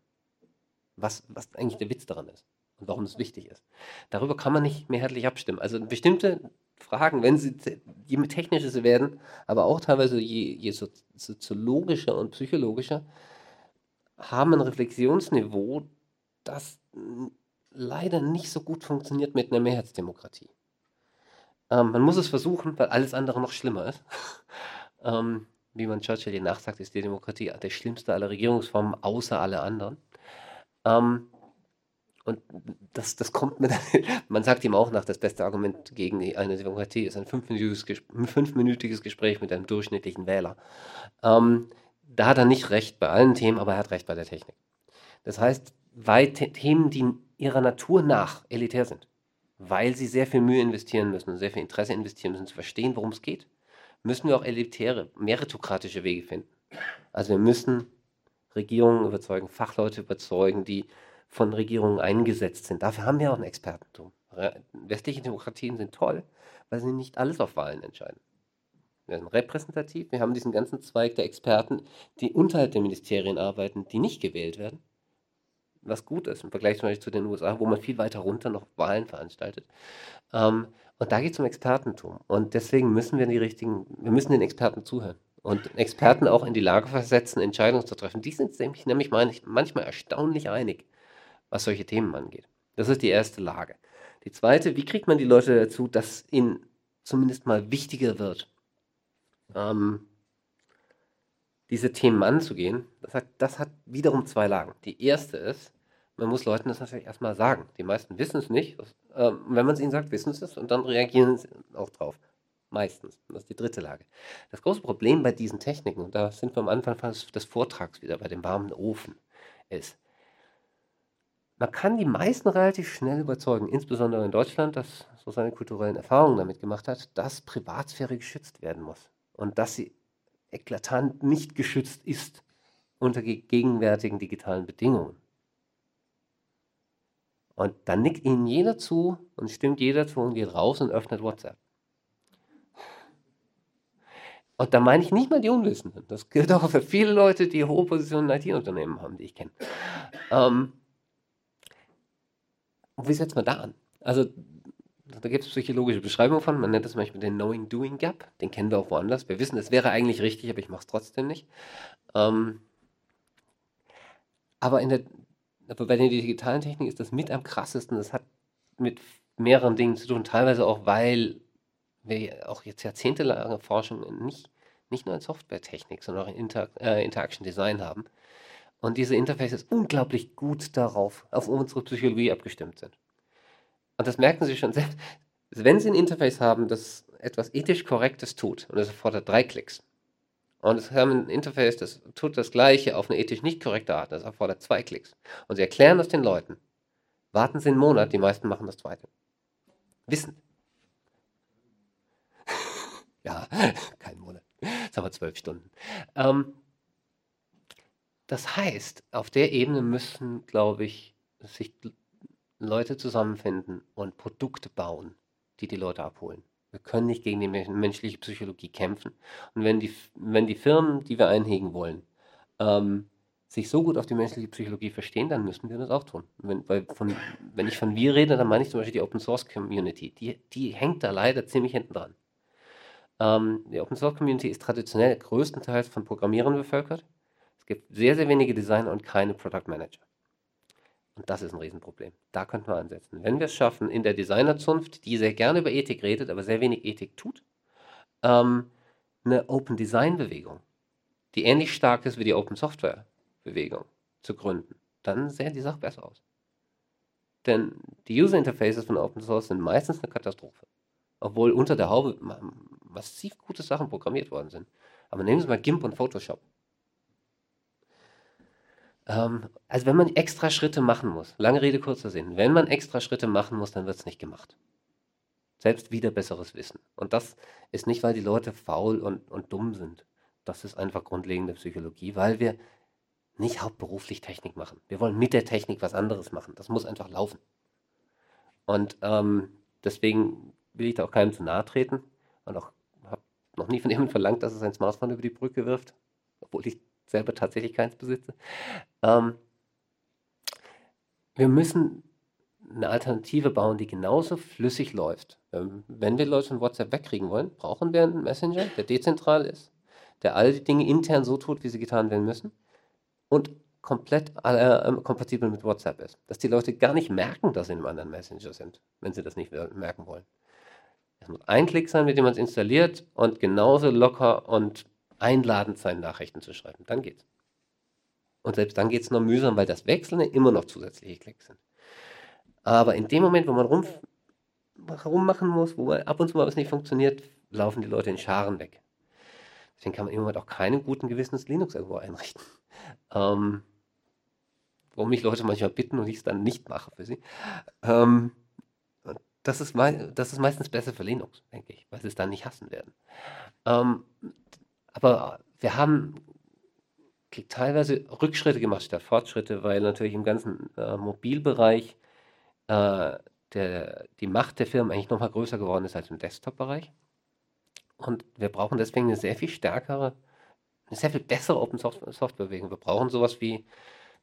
Was, was eigentlich der Witz daran ist und warum es wichtig ist. Darüber kann man nicht mehrheitlich abstimmen. Also bestimmte Fragen, wenn sie je technischer sie werden, aber auch teilweise je, je soziologischer und psychologischer, haben ein Reflexionsniveau, das leider nicht so gut funktioniert mit einer Mehrheitsdemokratie. Ähm, man muss es versuchen, weil alles andere noch schlimmer ist. ähm, wie man Churchill je nachsagt, ist die Demokratie der schlimmste aller Regierungsformen, außer alle anderen. Ähm, und das, das kommt mit, man sagt ihm auch nach, das beste Argument gegen eine Demokratie ist ein fünfminütiges, fünfminütiges Gespräch mit einem durchschnittlichen Wähler. Ähm, da hat er nicht recht bei allen Themen, aber er hat recht bei der Technik. Das heißt, bei Themen, die ihrer Natur nach elitär sind, weil sie sehr viel Mühe investieren müssen und sehr viel Interesse investieren müssen, zu verstehen, worum es geht, müssen wir auch elitäre, meritokratische Wege finden. Also wir müssen Regierungen überzeugen, Fachleute überzeugen, die von Regierungen eingesetzt sind. Dafür haben wir auch ein Expertentum. Westliche Demokratien sind toll, weil sie nicht alles auf Wahlen entscheiden. Wir sind repräsentativ, wir haben diesen ganzen Zweig der Experten, die unterhalb der Ministerien arbeiten, die nicht gewählt werden. Was gut ist im Vergleich zum Beispiel zu den USA, wo man viel weiter runter noch Wahlen veranstaltet. Ähm, und da geht es um Expertentum. Und deswegen müssen wir die richtigen, wir müssen den Experten zuhören und Experten auch in die Lage versetzen, Entscheidungen zu treffen. Die sind nämlich manchmal erstaunlich einig was solche Themen angeht. Das ist die erste Lage. Die zweite, wie kriegt man die Leute dazu, dass ihnen zumindest mal wichtiger wird, ähm, diese Themen anzugehen? Das hat, das hat wiederum zwei Lagen. Die erste ist, man muss Leuten das natürlich erstmal sagen. Die meisten wissen es nicht. Das, ähm, wenn man es ihnen sagt, wissen sie es und dann reagieren sie auch drauf. Meistens. Das ist die dritte Lage. Das große Problem bei diesen Techniken, und da sind wir am Anfang des Vortrags wieder bei dem warmen Ofen, ist, man kann die meisten relativ schnell überzeugen, insbesondere in Deutschland, das so seine kulturellen Erfahrungen damit gemacht hat, dass Privatsphäre geschützt werden muss und dass sie eklatant nicht geschützt ist unter gegenwärtigen digitalen Bedingungen. Und dann nickt ihnen jeder zu und stimmt jeder zu und geht raus und öffnet WhatsApp. Und da meine ich nicht mal die Unwissenden. Das gilt auch für viele Leute, die hohe Positionen in IT-Unternehmen haben, die ich kenne. Ähm, wie setzt man da an? Also, da gibt es psychologische Beschreibungen von. Man nennt das manchmal den Knowing-Doing Gap. Den kennen wir auch woanders. Wir wissen, es wäre eigentlich richtig, aber ich mache es trotzdem nicht. Ähm, aber in der, aber bei den digitalen Techniken ist das mit am krassesten. Das hat mit mehreren Dingen zu tun. Teilweise auch, weil wir auch jetzt jahrzehntelange Forschung nicht, nicht nur in Softwaretechnik, sondern auch in Inter äh, Interaction Design haben. Und diese Interfaces unglaublich gut darauf, auf unsere Psychologie abgestimmt sind. Und das merken Sie schon selbst. Wenn Sie ein Interface haben, das etwas ethisch Korrektes tut, und das erfordert drei Klicks, und Sie haben ein Interface, das tut das Gleiche auf eine ethisch nicht korrekte Art, das erfordert zwei Klicks, und Sie erklären das den Leuten, warten Sie einen Monat, die meisten machen das zweite. Wissen. ja, kein Monat. Das haben wir zwölf Stunden. Ähm, das heißt, auf der Ebene müssen, glaube ich, sich Leute zusammenfinden und Produkte bauen, die die Leute abholen. Wir können nicht gegen die menschliche Psychologie kämpfen. Und wenn die, wenn die Firmen, die wir einhegen wollen, ähm, sich so gut auf die menschliche Psychologie verstehen, dann müssen wir das auch tun. Wenn, weil von, wenn ich von wir rede, dann meine ich zum Beispiel die Open Source Community. Die, die hängt da leider ziemlich hinten dran. Ähm, die Open Source Community ist traditionell größtenteils von Programmierern bevölkert. Es gibt sehr, sehr wenige Designer und keine Product Manager. Und das ist ein Riesenproblem. Da könnten wir ansetzen. Wenn wir es schaffen, in der Designerzunft, die sehr gerne über Ethik redet, aber sehr wenig Ethik tut, ähm, eine Open Design Bewegung, die ähnlich stark ist wie die Open Software Bewegung, zu gründen, dann sähe die Sache besser aus. Denn die User Interfaces von Open Source sind meistens eine Katastrophe. Obwohl unter der Haube massiv gute Sachen programmiert worden sind. Aber nehmen Sie mal GIMP und Photoshop. Ähm, also wenn man extra Schritte machen muss, lange Rede, kurzer Sinn, wenn man extra Schritte machen muss, dann wird es nicht gemacht. Selbst wieder besseres Wissen. Und das ist nicht, weil die Leute faul und, und dumm sind. Das ist einfach grundlegende Psychologie, weil wir nicht hauptberuflich Technik machen. Wir wollen mit der Technik was anderes machen. Das muss einfach laufen. Und ähm, deswegen will ich da auch keinem zu nahe treten und auch habe noch nie von jemandem verlangt, dass es ein Smartphone über die Brücke wirft, obwohl ich selber tatsächlich keins besitze. Ähm, wir müssen eine Alternative bauen, die genauso flüssig läuft. Ähm, wenn wir Leute von WhatsApp wegkriegen wollen, brauchen wir einen Messenger, der dezentral ist, der all die Dinge intern so tut, wie sie getan werden müssen und komplett äh, kompatibel mit WhatsApp ist. Dass die Leute gar nicht merken, dass sie in einem anderen Messenger sind, wenn sie das nicht merken wollen. Es muss ein Klick sein, mit dem man es installiert und genauso locker und einladend sein, Nachrichten zu schreiben. Dann geht's. Und selbst dann geht es noch mühsam, weil das Wechseln immer noch zusätzliche Klicks sind. Aber in dem Moment, wo man rum, rummachen muss, wo ab und zu mal was nicht funktioniert, laufen die Leute in Scharen weg. Deswegen kann man im Moment auch keinen guten Gewissens Linux irgendwo einrichten. Ähm, warum mich Leute manchmal bitten und ich es dann nicht mache für sie. Ähm, das, ist das ist meistens besser für Linux, denke ich, weil sie es dann nicht hassen werden. Ähm, aber wir haben teilweise Rückschritte gemacht statt Fortschritte, weil natürlich im ganzen äh, Mobilbereich äh, der, die Macht der Firmen eigentlich nochmal größer geworden ist als im Desktop-Bereich. Und wir brauchen deswegen eine sehr viel stärkere eine sehr viel bessere Open Software Bewegung. Wir brauchen sowas wie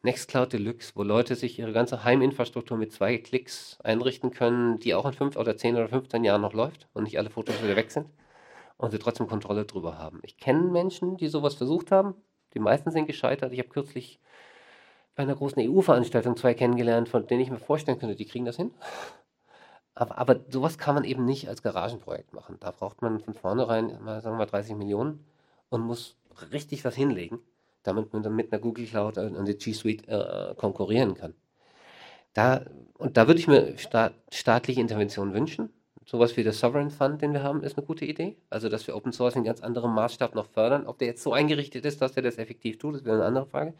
Nextcloud Deluxe, wo Leute sich ihre ganze Heiminfrastruktur mit zwei Klicks einrichten können, die auch in fünf oder zehn oder 15 Jahren noch läuft und nicht alle Fotos wieder weg sind und sie trotzdem Kontrolle drüber haben. Ich kenne Menschen, die sowas versucht haben. Die meisten sind gescheitert. Ich habe kürzlich bei einer großen EU-Veranstaltung zwei kennengelernt, von denen ich mir vorstellen könnte, die kriegen das hin. Aber, aber sowas kann man eben nicht als Garagenprojekt machen. Da braucht man von vornherein, mal sagen wir 30 Millionen und muss richtig was hinlegen, damit man dann mit einer Google Cloud und der G Suite äh, konkurrieren kann. Da, und da würde ich mir staat, staatliche Intervention wünschen. Sowas wie der Sovereign Fund, den wir haben, ist eine gute Idee. Also, dass wir Open Source in ganz anderem Maßstab noch fördern. Ob der jetzt so eingerichtet ist, dass der das effektiv tut, ist wieder eine andere Frage.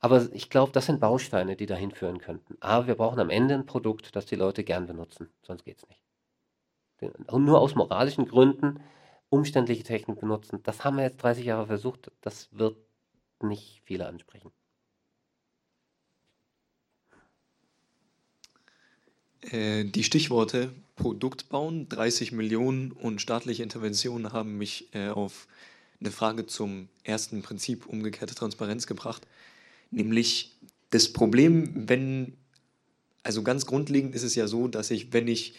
Aber ich glaube, das sind Bausteine, die dahin führen könnten. Aber wir brauchen am Ende ein Produkt, das die Leute gern benutzen. Sonst geht es nicht. Und nur aus moralischen Gründen umständliche Technik benutzen. Das haben wir jetzt 30 Jahre versucht. Das wird nicht viele ansprechen. Äh, die Stichworte Produkt bauen, 30 Millionen und staatliche Interventionen haben mich äh, auf eine Frage zum ersten Prinzip umgekehrte Transparenz gebracht. Nämlich das Problem, wenn, also ganz grundlegend ist es ja so, dass ich, wenn ich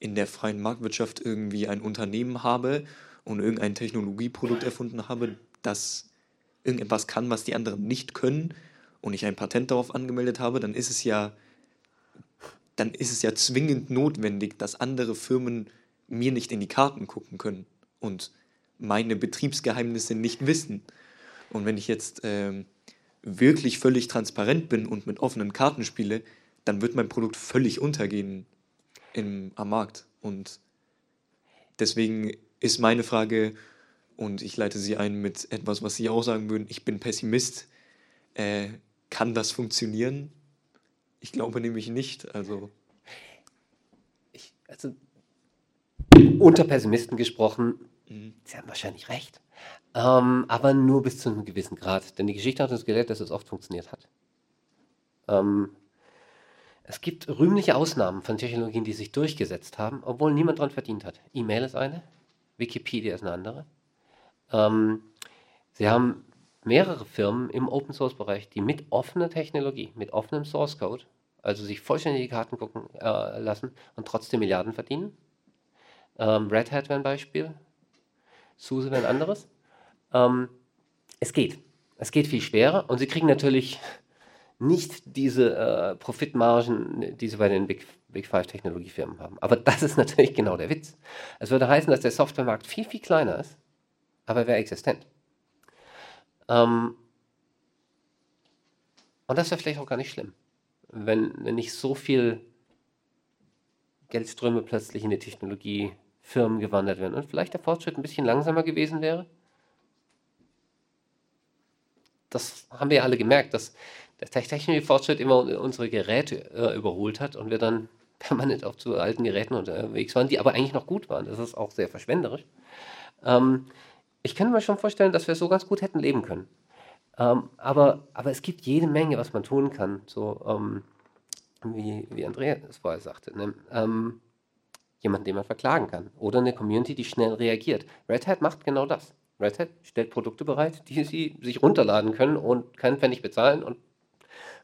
in der freien Marktwirtschaft irgendwie ein Unternehmen habe und irgendein Technologieprodukt erfunden habe, das irgendetwas kann, was die anderen nicht können und ich ein Patent darauf angemeldet habe, dann ist es ja dann ist es ja zwingend notwendig, dass andere Firmen mir nicht in die Karten gucken können und meine Betriebsgeheimnisse nicht wissen. Und wenn ich jetzt ähm, wirklich völlig transparent bin und mit offenen Karten spiele, dann wird mein Produkt völlig untergehen im, am Markt. Und deswegen ist meine Frage, und ich leite sie ein mit etwas, was Sie auch sagen würden, ich bin Pessimist. Äh, kann das funktionieren? Ich glaube nämlich nicht. Also, ich, also unter Pessimisten gesprochen, mhm. Sie haben wahrscheinlich recht. Ähm, aber nur bis zu einem gewissen Grad. Denn die Geschichte hat uns gelehrt, dass es oft funktioniert hat. Ähm, es gibt rühmliche Ausnahmen von Technologien, die sich durchgesetzt haben, obwohl niemand daran verdient hat. E-Mail ist eine. Wikipedia ist eine andere. Ähm, sie haben mehrere Firmen im Open Source Bereich, die mit offener Technologie, mit offenem Source Code, also sich vollständig die Karten gucken äh, lassen und trotzdem Milliarden verdienen. Ähm, Red Hat wäre ein Beispiel. SUSE wäre ein anderes. Ähm, es geht. Es geht viel schwerer und sie kriegen natürlich nicht diese äh, Profitmargen, die sie bei den Big, Big Five Technologiefirmen haben. Aber das ist natürlich genau der Witz. Es würde heißen, dass der Softwaremarkt viel, viel kleiner ist, aber er wäre existent. Ähm, und das wäre vielleicht auch gar nicht schlimm, wenn, wenn nicht so viel Geldströme plötzlich in die Technologiefirmen gewandert wären und vielleicht der Fortschritt ein bisschen langsamer gewesen wäre. Das haben wir alle gemerkt, dass der technische Fortschritt immer unsere Geräte äh, überholt hat und wir dann permanent auf zu alten Geräten unterwegs waren, die aber eigentlich noch gut waren. Das ist auch sehr verschwenderisch. Ähm, ich kann mir schon vorstellen, dass wir so ganz gut hätten leben können. Ähm, aber, aber es gibt jede Menge, was man tun kann. So, ähm, wie, wie Andrea es vorher sagte. Ne? Ähm, jemanden, den man verklagen kann. Oder eine Community, die schnell reagiert. Red Hat macht genau das. Red Hat stellt Produkte bereit, die sie sich runterladen können und keinen Pfennig bezahlen und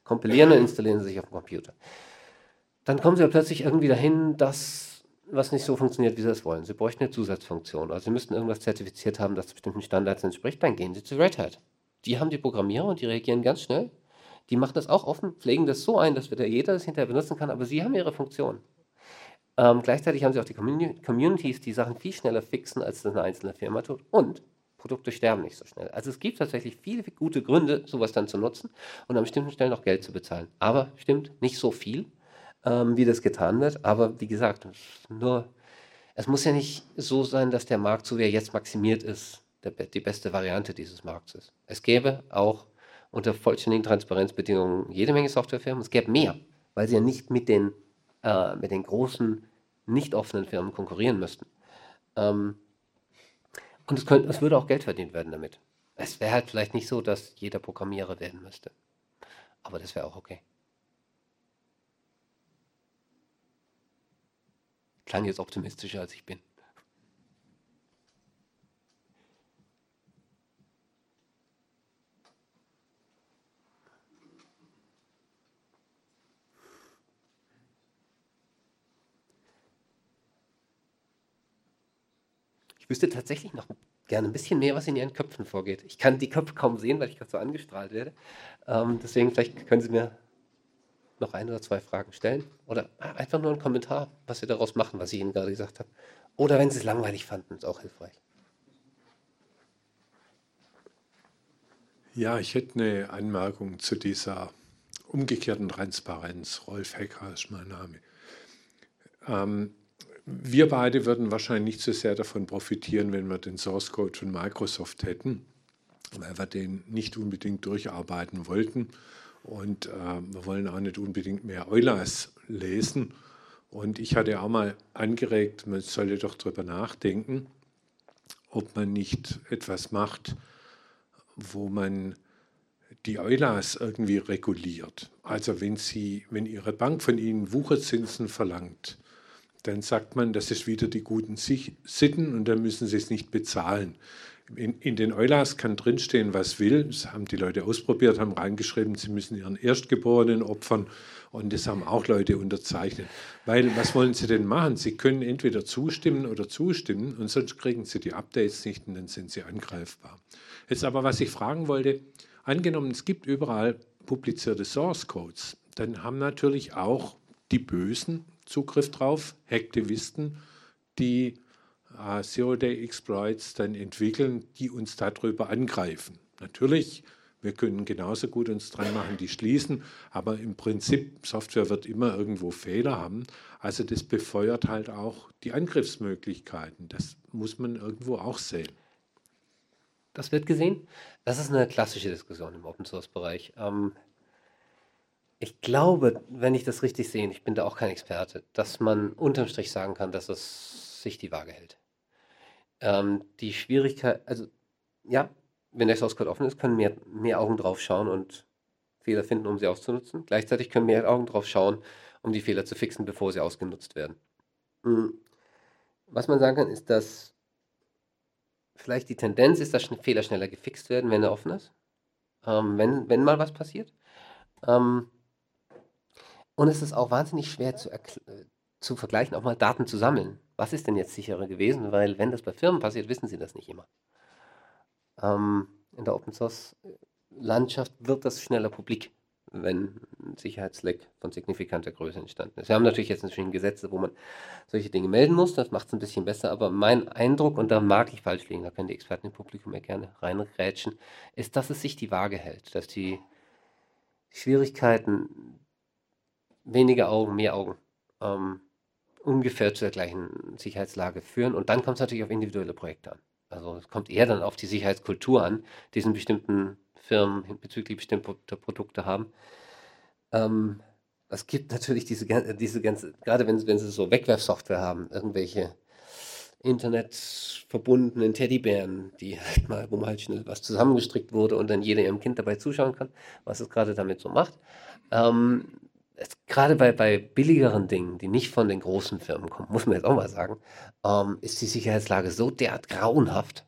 kompilieren und installieren sie sich auf dem Computer. Dann kommen sie ja plötzlich irgendwie dahin, dass was nicht so funktioniert, wie sie es wollen. Sie bräuchten eine Zusatzfunktion. Also sie müssten irgendwas zertifiziert haben, das bestimmten Standards entspricht. Dann gehen sie zu Red Hat. Die haben die Programmierer und die reagieren ganz schnell. Die machen das auch offen, pflegen das so ein, dass wieder jeder das hinterher benutzen kann, aber sie haben ihre Funktion. Ähm, gleichzeitig haben sie auch die Communities, die Sachen viel schneller fixen, als das eine einzelne Firma tut. Und Produkte sterben nicht so schnell. Also es gibt tatsächlich viele gute Gründe, sowas dann zu nutzen und an bestimmten Stellen auch Geld zu bezahlen. Aber stimmt, nicht so viel, ähm, wie das getan wird. Aber wie gesagt, nur, es muss ja nicht so sein, dass der Markt, so wie er jetzt maximiert ist, der, die beste Variante dieses Markts ist. Es gäbe auch unter vollständigen Transparenzbedingungen jede Menge Softwarefirmen. Es gäbe mehr, weil sie ja nicht mit den, äh, mit den großen, nicht offenen Firmen konkurrieren müssten. Ähm, und es, könnte, es würde auch Geld verdient werden damit. Es wäre halt vielleicht nicht so, dass jeder Programmierer werden müsste. Aber das wäre auch okay. Klang jetzt optimistischer, als ich bin. Wüsste tatsächlich noch gerne ein bisschen mehr, was in Ihren Köpfen vorgeht. Ich kann die Köpfe kaum sehen, weil ich gerade so angestrahlt werde. Ähm, deswegen, vielleicht können Sie mir noch ein oder zwei Fragen stellen. Oder einfach nur einen Kommentar, was Sie daraus machen, was ich Ihnen gerade gesagt habe. Oder wenn Sie es langweilig fanden, ist auch hilfreich. Ja, ich hätte eine Anmerkung zu dieser umgekehrten Transparenz. Rolf Hecker ist mein Name. Ähm, wir beide würden wahrscheinlich nicht so sehr davon profitieren, wenn wir den Source Code von Microsoft hätten, weil wir den nicht unbedingt durcharbeiten wollten. Und äh, wir wollen auch nicht unbedingt mehr Eulas lesen. Und ich hatte auch mal angeregt, man solle doch darüber nachdenken, ob man nicht etwas macht, wo man die Eulas irgendwie reguliert. Also wenn Sie, wenn Ihre Bank von Ihnen Wucherzinsen verlangt, dann sagt man, das ist wieder die guten Sitten und dann müssen sie es nicht bezahlen. In, in, den Eulas kann drinstehen, was will. Das haben die Leute ausprobiert, haben reingeschrieben, sie müssen ihren Erstgeborenen opfern. Und das haben auch Leute unterzeichnet. Weil, was wollen sie denn machen? Sie können entweder zustimmen oder zustimmen und sonst kriegen sie die Updates nicht und dann sind sie angreifbar. Jetzt aber, was ich fragen wollte, angenommen, es gibt überall publizierte Source Codes, dann haben natürlich auch die Bösen Zugriff drauf, Hacktivisten, die äh, Zero-Day-Exploits dann entwickeln, die uns darüber angreifen. Natürlich, wir können genauso gut uns dran machen, die schließen, aber im Prinzip, Software wird immer irgendwo Fehler haben. Also das befeuert halt auch die Angriffsmöglichkeiten. Das muss man irgendwo auch sehen. Das wird gesehen. Das ist eine klassische Diskussion im Open-Source-Bereich. Ähm, ich glaube, wenn ich das richtig sehe, ich bin da auch kein Experte, dass man unterm Strich sagen kann, dass es sich die Waage hält. Ähm, die Schwierigkeit, also ja, wenn der Source Code offen ist, können mehr, mehr Augen drauf schauen und Fehler finden, um sie auszunutzen. Gleichzeitig können mehr Augen drauf schauen, um die Fehler zu fixen, bevor sie ausgenutzt werden. Hm. Was man sagen kann, ist, dass vielleicht die Tendenz ist, dass Fehler schneller gefixt werden, wenn er offen ist. Ähm, wenn, wenn mal was passiert. Ähm, und es ist auch wahnsinnig schwer zu, zu vergleichen, auch mal Daten zu sammeln. was ist denn jetzt sicherer gewesen? Weil wenn das bei Firmen passiert, wissen sie das nicht immer. Ähm, in der Open Source Landschaft wird das schneller publik, wenn ein Sicherheitsleck von signifikanter Größe entstanden ist. Wir haben natürlich jetzt inzwischen Gesetze, wo man solche Dinge melden muss, das macht es ein bisschen besser, aber mein Eindruck, und da mag ich falsch liegen, da können die Experten im Publikum ja gerne reinrätschen, ist, dass es sich die Waage hält, dass die Schwierigkeiten weniger Augen, mehr Augen ähm, ungefähr zu der gleichen Sicherheitslage führen. Und dann kommt es natürlich auf individuelle Projekte an. Also es kommt eher dann auf die Sicherheitskultur an, die diesen bestimmten Firmen bezüglich bestimmter Produkte haben. Ähm, es gibt natürlich diese, diese ganze, gerade wenn, wenn sie so Wegwerfsoftware haben, irgendwelche internetverbundenen Teddybären, die halt mal, wo mal halt schnell was zusammengestrickt wurde und dann jeder ihrem Kind dabei zuschauen kann, was es gerade damit so macht. Ähm, gerade bei, bei billigeren Dingen, die nicht von den großen Firmen kommen, muss man jetzt auch mal sagen, ähm, ist die Sicherheitslage so derart grauenhaft,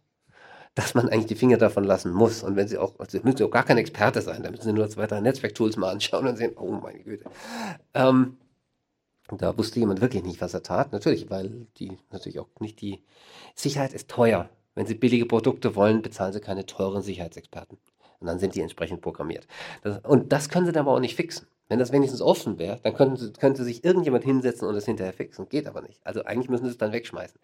dass man eigentlich die Finger davon lassen muss. Und wenn Sie auch, also müssen Sie auch gar kein Experte sein, da müssen Sie nur zwei, drei Netzwerktools mal anschauen und sehen, oh meine Güte. Ähm, da wusste jemand wirklich nicht, was er tat. Natürlich, weil die natürlich auch nicht die Sicherheit ist teuer. Wenn Sie billige Produkte wollen, bezahlen Sie keine teuren Sicherheitsexperten. Und dann sind die entsprechend programmiert. Das, und das können Sie dann aber auch nicht fixen. Wenn das wenigstens offen wäre, dann könnte, könnte sich irgendjemand hinsetzen und das hinterher fixen. Geht aber nicht. Also eigentlich müssen Sie es dann wegschmeißen.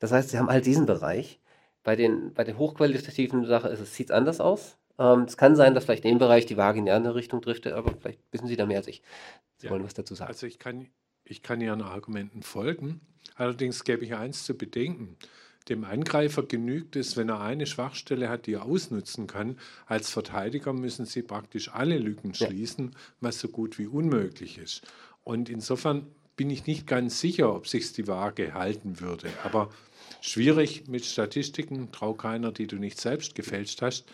Das heißt, Sie haben halt diesen Bereich. Bei, den, bei der hochqualitativen Sache sieht es anders aus. Ähm, es kann sein, dass vielleicht in dem Bereich die Waage in die andere Richtung driftet, aber vielleicht wissen Sie da mehr als ich. Sie ja, wollen was dazu sagen. Also ich kann, ich kann Ihren Argumenten folgen. Allerdings gäbe ich eins zu bedenken. Dem Angreifer genügt es, wenn er eine Schwachstelle hat, die er ausnutzen kann. Als Verteidiger müssen sie praktisch alle Lücken schließen, was so gut wie unmöglich ist. Und insofern bin ich nicht ganz sicher, ob sich die Waage halten würde. Aber schwierig mit Statistiken, trau keiner, die du nicht selbst gefälscht hast.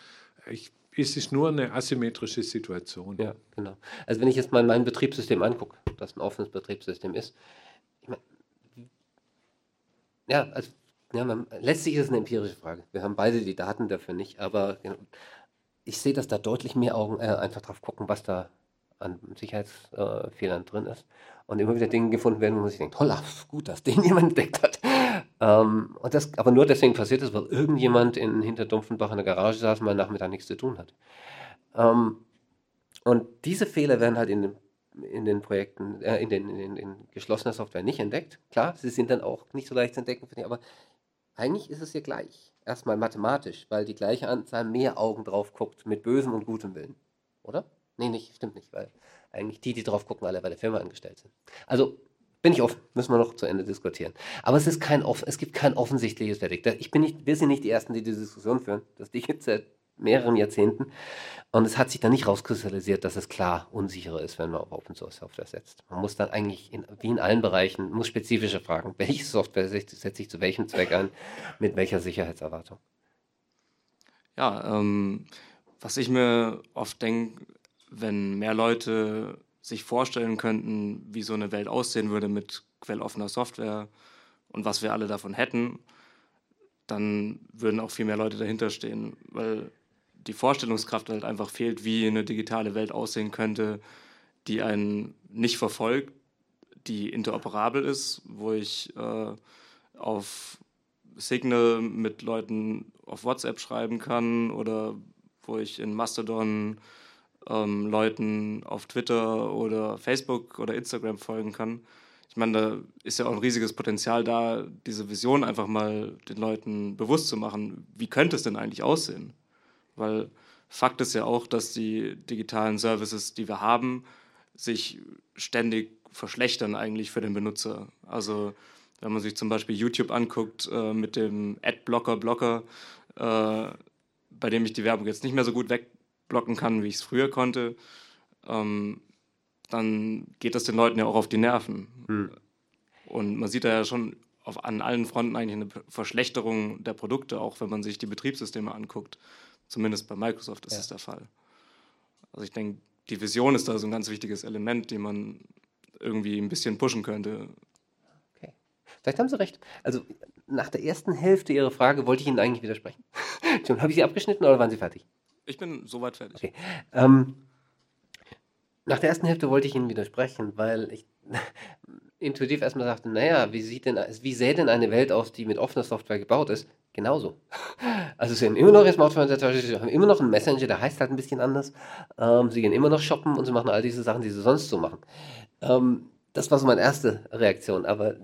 Ich, es ist nur eine asymmetrische Situation. Ja, genau. Also wenn ich jetzt mal mein Betriebssystem angucke, das ein offenes Betriebssystem ist, ich meine, ja, also ja, man, letztlich ist es eine empirische Frage. Wir haben beide die Daten dafür nicht, aber ich sehe, dass da deutlich mehr Augen äh, einfach drauf gucken, was da an Sicherheitsfehlern äh, drin ist. Und immer wieder Dinge gefunden werden, wo man sich denkt, toll, gut, dass den jemand entdeckt hat. Ähm, und das aber nur deswegen passiert ist, weil irgendjemand in Hinterdumpfenbach in der Garage saß und mal Nachmittag nichts zu tun hat. Ähm, und diese Fehler werden halt in den, in den Projekten, äh, in, den, in, den, in geschlossener Software nicht entdeckt. Klar, sie sind dann auch nicht so leicht zu entdecken, aber eigentlich ist es hier gleich. Erstmal mathematisch, weil die gleiche Anzahl mehr Augen drauf guckt mit bösem und gutem Willen. Oder? Nee, nicht, stimmt nicht, weil eigentlich die, die drauf gucken, alle bei der Firma angestellt sind. Also bin ich offen, müssen wir noch zu Ende diskutieren. Aber es ist kein es gibt kein offensichtliches Verdikt. Ich bin nicht, wir sind nicht die Ersten, die diese Diskussion führen. Das die gibt seit mehreren Jahrzehnten. Und es hat sich dann nicht rauskristallisiert, dass es klar unsicherer ist, wenn man auf Open Source Software setzt. Man muss dann eigentlich, in, wie in allen Bereichen, muss spezifische fragen, welche Software setze ich zu welchem Zweck ein, mit welcher Sicherheitserwartung. Ja, ähm, was ich mir oft denke, wenn mehr Leute sich vorstellen könnten, wie so eine Welt aussehen würde mit quelloffener Software und was wir alle davon hätten, dann würden auch viel mehr Leute dahinter stehen, weil die Vorstellungskraft halt einfach fehlt, wie eine digitale Welt aussehen könnte, die einen nicht verfolgt, die interoperabel ist, wo ich äh, auf Signal mit Leuten auf WhatsApp schreiben kann oder wo ich in Mastodon ähm, Leuten auf Twitter oder Facebook oder Instagram folgen kann. Ich meine, da ist ja auch ein riesiges Potenzial da, diese Vision einfach mal den Leuten bewusst zu machen. Wie könnte es denn eigentlich aussehen? Weil Fakt ist ja auch, dass die digitalen Services, die wir haben, sich ständig verschlechtern eigentlich für den Benutzer. Also wenn man sich zum Beispiel YouTube anguckt äh, mit dem Adblocker-Blocker, äh, bei dem ich die Werbung jetzt nicht mehr so gut wegblocken kann, wie ich es früher konnte, ähm, dann geht das den Leuten ja auch auf die Nerven. Hm. Und man sieht da ja schon auf, an allen Fronten eigentlich eine Verschlechterung der Produkte, auch wenn man sich die Betriebssysteme anguckt. Zumindest bei Microsoft ist ja. das der Fall. Also ich denke, die Vision ist da so ein ganz wichtiges Element, die man irgendwie ein bisschen pushen könnte. Okay. Vielleicht haben Sie recht. Also nach der ersten Hälfte Ihrer Frage wollte ich Ihnen eigentlich widersprechen. Habe ich Sie abgeschnitten oder waren Sie fertig? Ich bin soweit fertig. Okay. Ähm, nach der ersten Hälfte wollte ich Ihnen widersprechen, weil ich, intuitiv erstmal sagte, naja, wie sieht denn, wie sähe denn eine Welt aus, die mit offener Software gebaut ist? Genauso. Also sie haben immer noch ihr Smartphone, sie haben immer noch einen Messenger, der heißt halt ein bisschen anders. Ähm, sie gehen immer noch shoppen und sie machen all diese Sachen, die sie sonst so machen. Ähm, das war so meine erste Reaktion, aber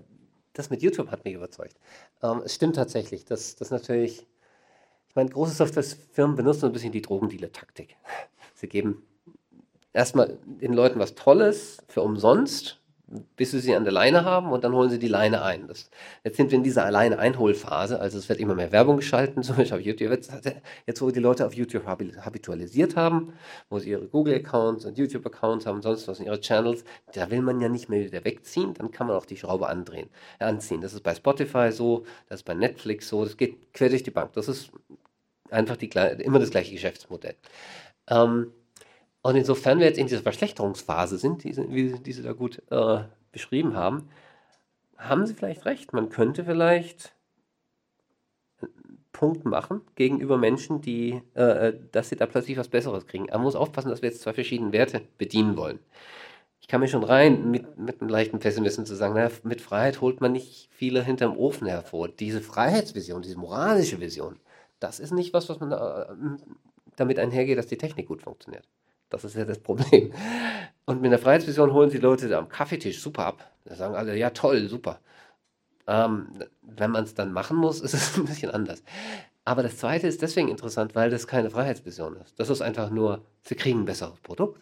das mit YouTube hat mich überzeugt. Ähm, es stimmt tatsächlich, dass das natürlich, ich meine, große Softwarefirmen benutzen ein bisschen die Drogendealer-Taktik. Sie geben erstmal den Leuten was Tolles für umsonst bis sie sie an der Leine haben und dann holen sie die Leine ein. Das, jetzt sind wir in dieser Alleine-Einholphase, also es wird immer mehr Werbung geschalten, zum Beispiel auf YouTube. Jetzt, jetzt, wo die Leute auf YouTube habitualisiert haben, wo sie ihre Google-Accounts und YouTube-Accounts haben sonst was in ihre Channels, da will man ja nicht mehr wieder wegziehen, dann kann man auch die Schraube andrehen, anziehen. Das ist bei Spotify so, das ist bei Netflix so, das geht quer durch die Bank. Das ist einfach die, immer das gleiche Geschäftsmodell. Ähm, und insofern wir jetzt in dieser Verschlechterungsphase sind, die, wie, die Sie da gut äh, beschrieben haben, haben Sie vielleicht recht. Man könnte vielleicht einen Punkt machen gegenüber Menschen, die, äh, dass sie da plötzlich was Besseres kriegen. Man muss aufpassen, dass wir jetzt zwei verschiedene Werte bedienen wollen. Ich kann mir schon rein mit, mit einem leichten Pessimismus zu sagen, naja, mit Freiheit holt man nicht viele hinterm Ofen hervor. Diese Freiheitsvision, diese moralische Vision, das ist nicht was, was man äh, damit einhergeht, dass die Technik gut funktioniert. Das ist ja das Problem. Und mit der Freiheitsvision holen sie Leute am Kaffeetisch super ab. Da sagen alle, ja toll, super. Ähm, wenn man es dann machen muss, ist es ein bisschen anders. Aber das Zweite ist deswegen interessant, weil das keine Freiheitsvision ist. Das ist einfach nur, sie kriegen ein besseres Produkt.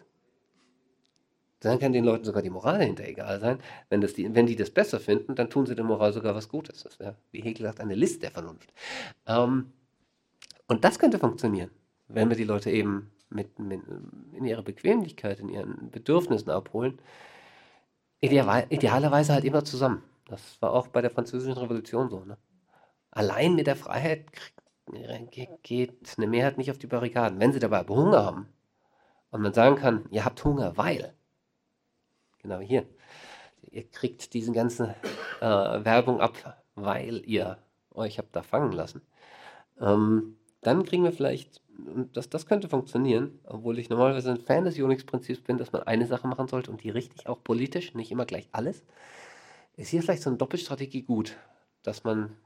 Dann kann den Leuten sogar die Moral hinter egal sein. Wenn, das die, wenn die das besser finden, dann tun sie der Moral sogar was Gutes. Das wäre, wie Hegel sagt, eine List der Vernunft. Ähm, und das könnte funktionieren, wenn wir die Leute eben mit, mit, in ihrer Bequemlichkeit, in ihren Bedürfnissen abholen, ideal, idealerweise halt immer zusammen. Das war auch bei der Französischen Revolution so. Ne? Allein mit der Freiheit geht eine Mehrheit nicht auf die Barrikaden. Wenn sie dabei aber Hunger haben und man sagen kann, ihr habt Hunger, weil, genau hier, ihr kriegt diese ganze äh, Werbung ab, weil ihr euch habt da fangen lassen, ähm, dann kriegen wir vielleicht und das, das könnte funktionieren, obwohl ich normalerweise ein Fan des Unix-Prinzips bin, dass man eine Sache machen sollte und die richtig, auch politisch, nicht immer gleich alles. Ist hier vielleicht so eine Doppelstrategie gut, dass man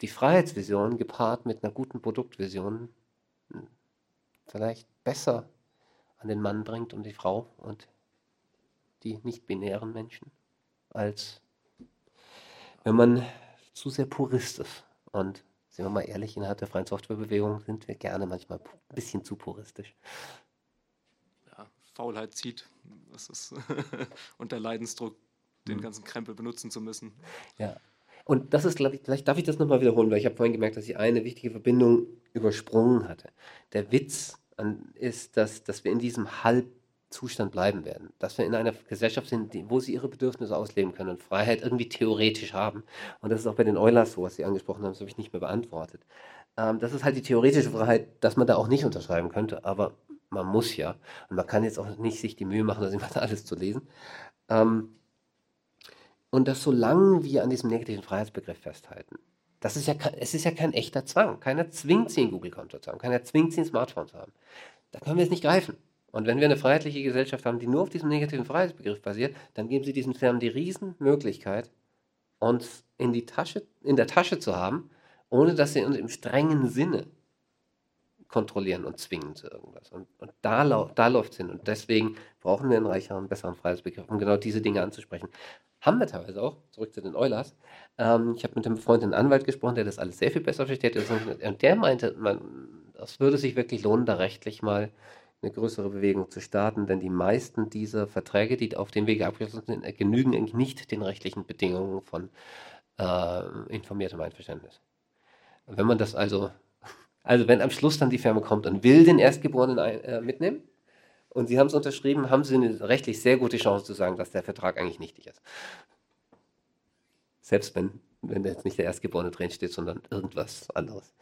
die Freiheitsvision gepaart mit einer guten Produktvision vielleicht besser an den Mann bringt und die Frau und die nicht-binären Menschen, als wenn man zu sehr purist ist und sind wir mal ehrlich, innerhalb der freien Softwarebewegung sind wir gerne manchmal ein bisschen zu puristisch. Ja, Faulheit zieht. Das ist und der Leidensdruck, den hm. ganzen Krempel benutzen zu müssen. Ja. Und das ist, glaube ich, vielleicht darf ich das nochmal wiederholen, weil ich habe vorhin gemerkt, dass ich eine wichtige Verbindung übersprungen hatte. Der Witz an, ist, dass, dass wir in diesem Halb Zustand bleiben werden. Dass wir in einer Gesellschaft sind, wo sie ihre Bedürfnisse ausleben können und Freiheit irgendwie theoretisch haben. Und das ist auch bei den Eulers so, was Sie angesprochen haben, das habe ich nicht mehr beantwortet. Ähm, das ist halt die theoretische Freiheit, dass man da auch nicht unterschreiben könnte, aber man muss ja. Und man kann jetzt auch nicht sich die Mühe machen, das immer alles zu lesen. Ähm, und das solange wir an diesem negativen Freiheitsbegriff festhalten, das ist ja, es ist ja kein echter Zwang. Keiner zwingt sie, ein Google-Konto zu haben. Keiner zwingt sie, ein Smartphone zu haben. Da können wir es nicht greifen. Und wenn wir eine freiheitliche Gesellschaft haben, die nur auf diesem negativen Freiheitsbegriff basiert, dann geben sie diesen Firmen die Riesenmöglichkeit, uns in, die Tasche, in der Tasche zu haben, ohne dass sie uns im strengen Sinne kontrollieren und zwingen zu irgendwas. Und, und da, da läuft es hin. Und deswegen brauchen wir einen reicheren, besseren Freiheitsbegriff, um genau diese Dinge anzusprechen. Haben wir teilweise auch, zurück zu den Eulers. Ähm, ich habe mit einem befreundeten Anwalt gesprochen, der das alles sehr viel besser versteht. Und der meinte, man, das würde sich wirklich lohnen, da rechtlich mal eine größere Bewegung zu starten, denn die meisten dieser Verträge, die auf dem Wege abgeschlossen sind, genügen eigentlich nicht den rechtlichen Bedingungen von äh, informiertem Einverständnis. Wenn man das also, also wenn am Schluss dann die Firma kommt und will den Erstgeborenen ein, äh, mitnehmen und Sie haben es unterschrieben, haben Sie eine rechtlich sehr gute Chance zu sagen, dass der Vertrag eigentlich nichtig ist. Selbst wenn, wenn jetzt nicht der Erstgeborene drin steht, sondern irgendwas anderes.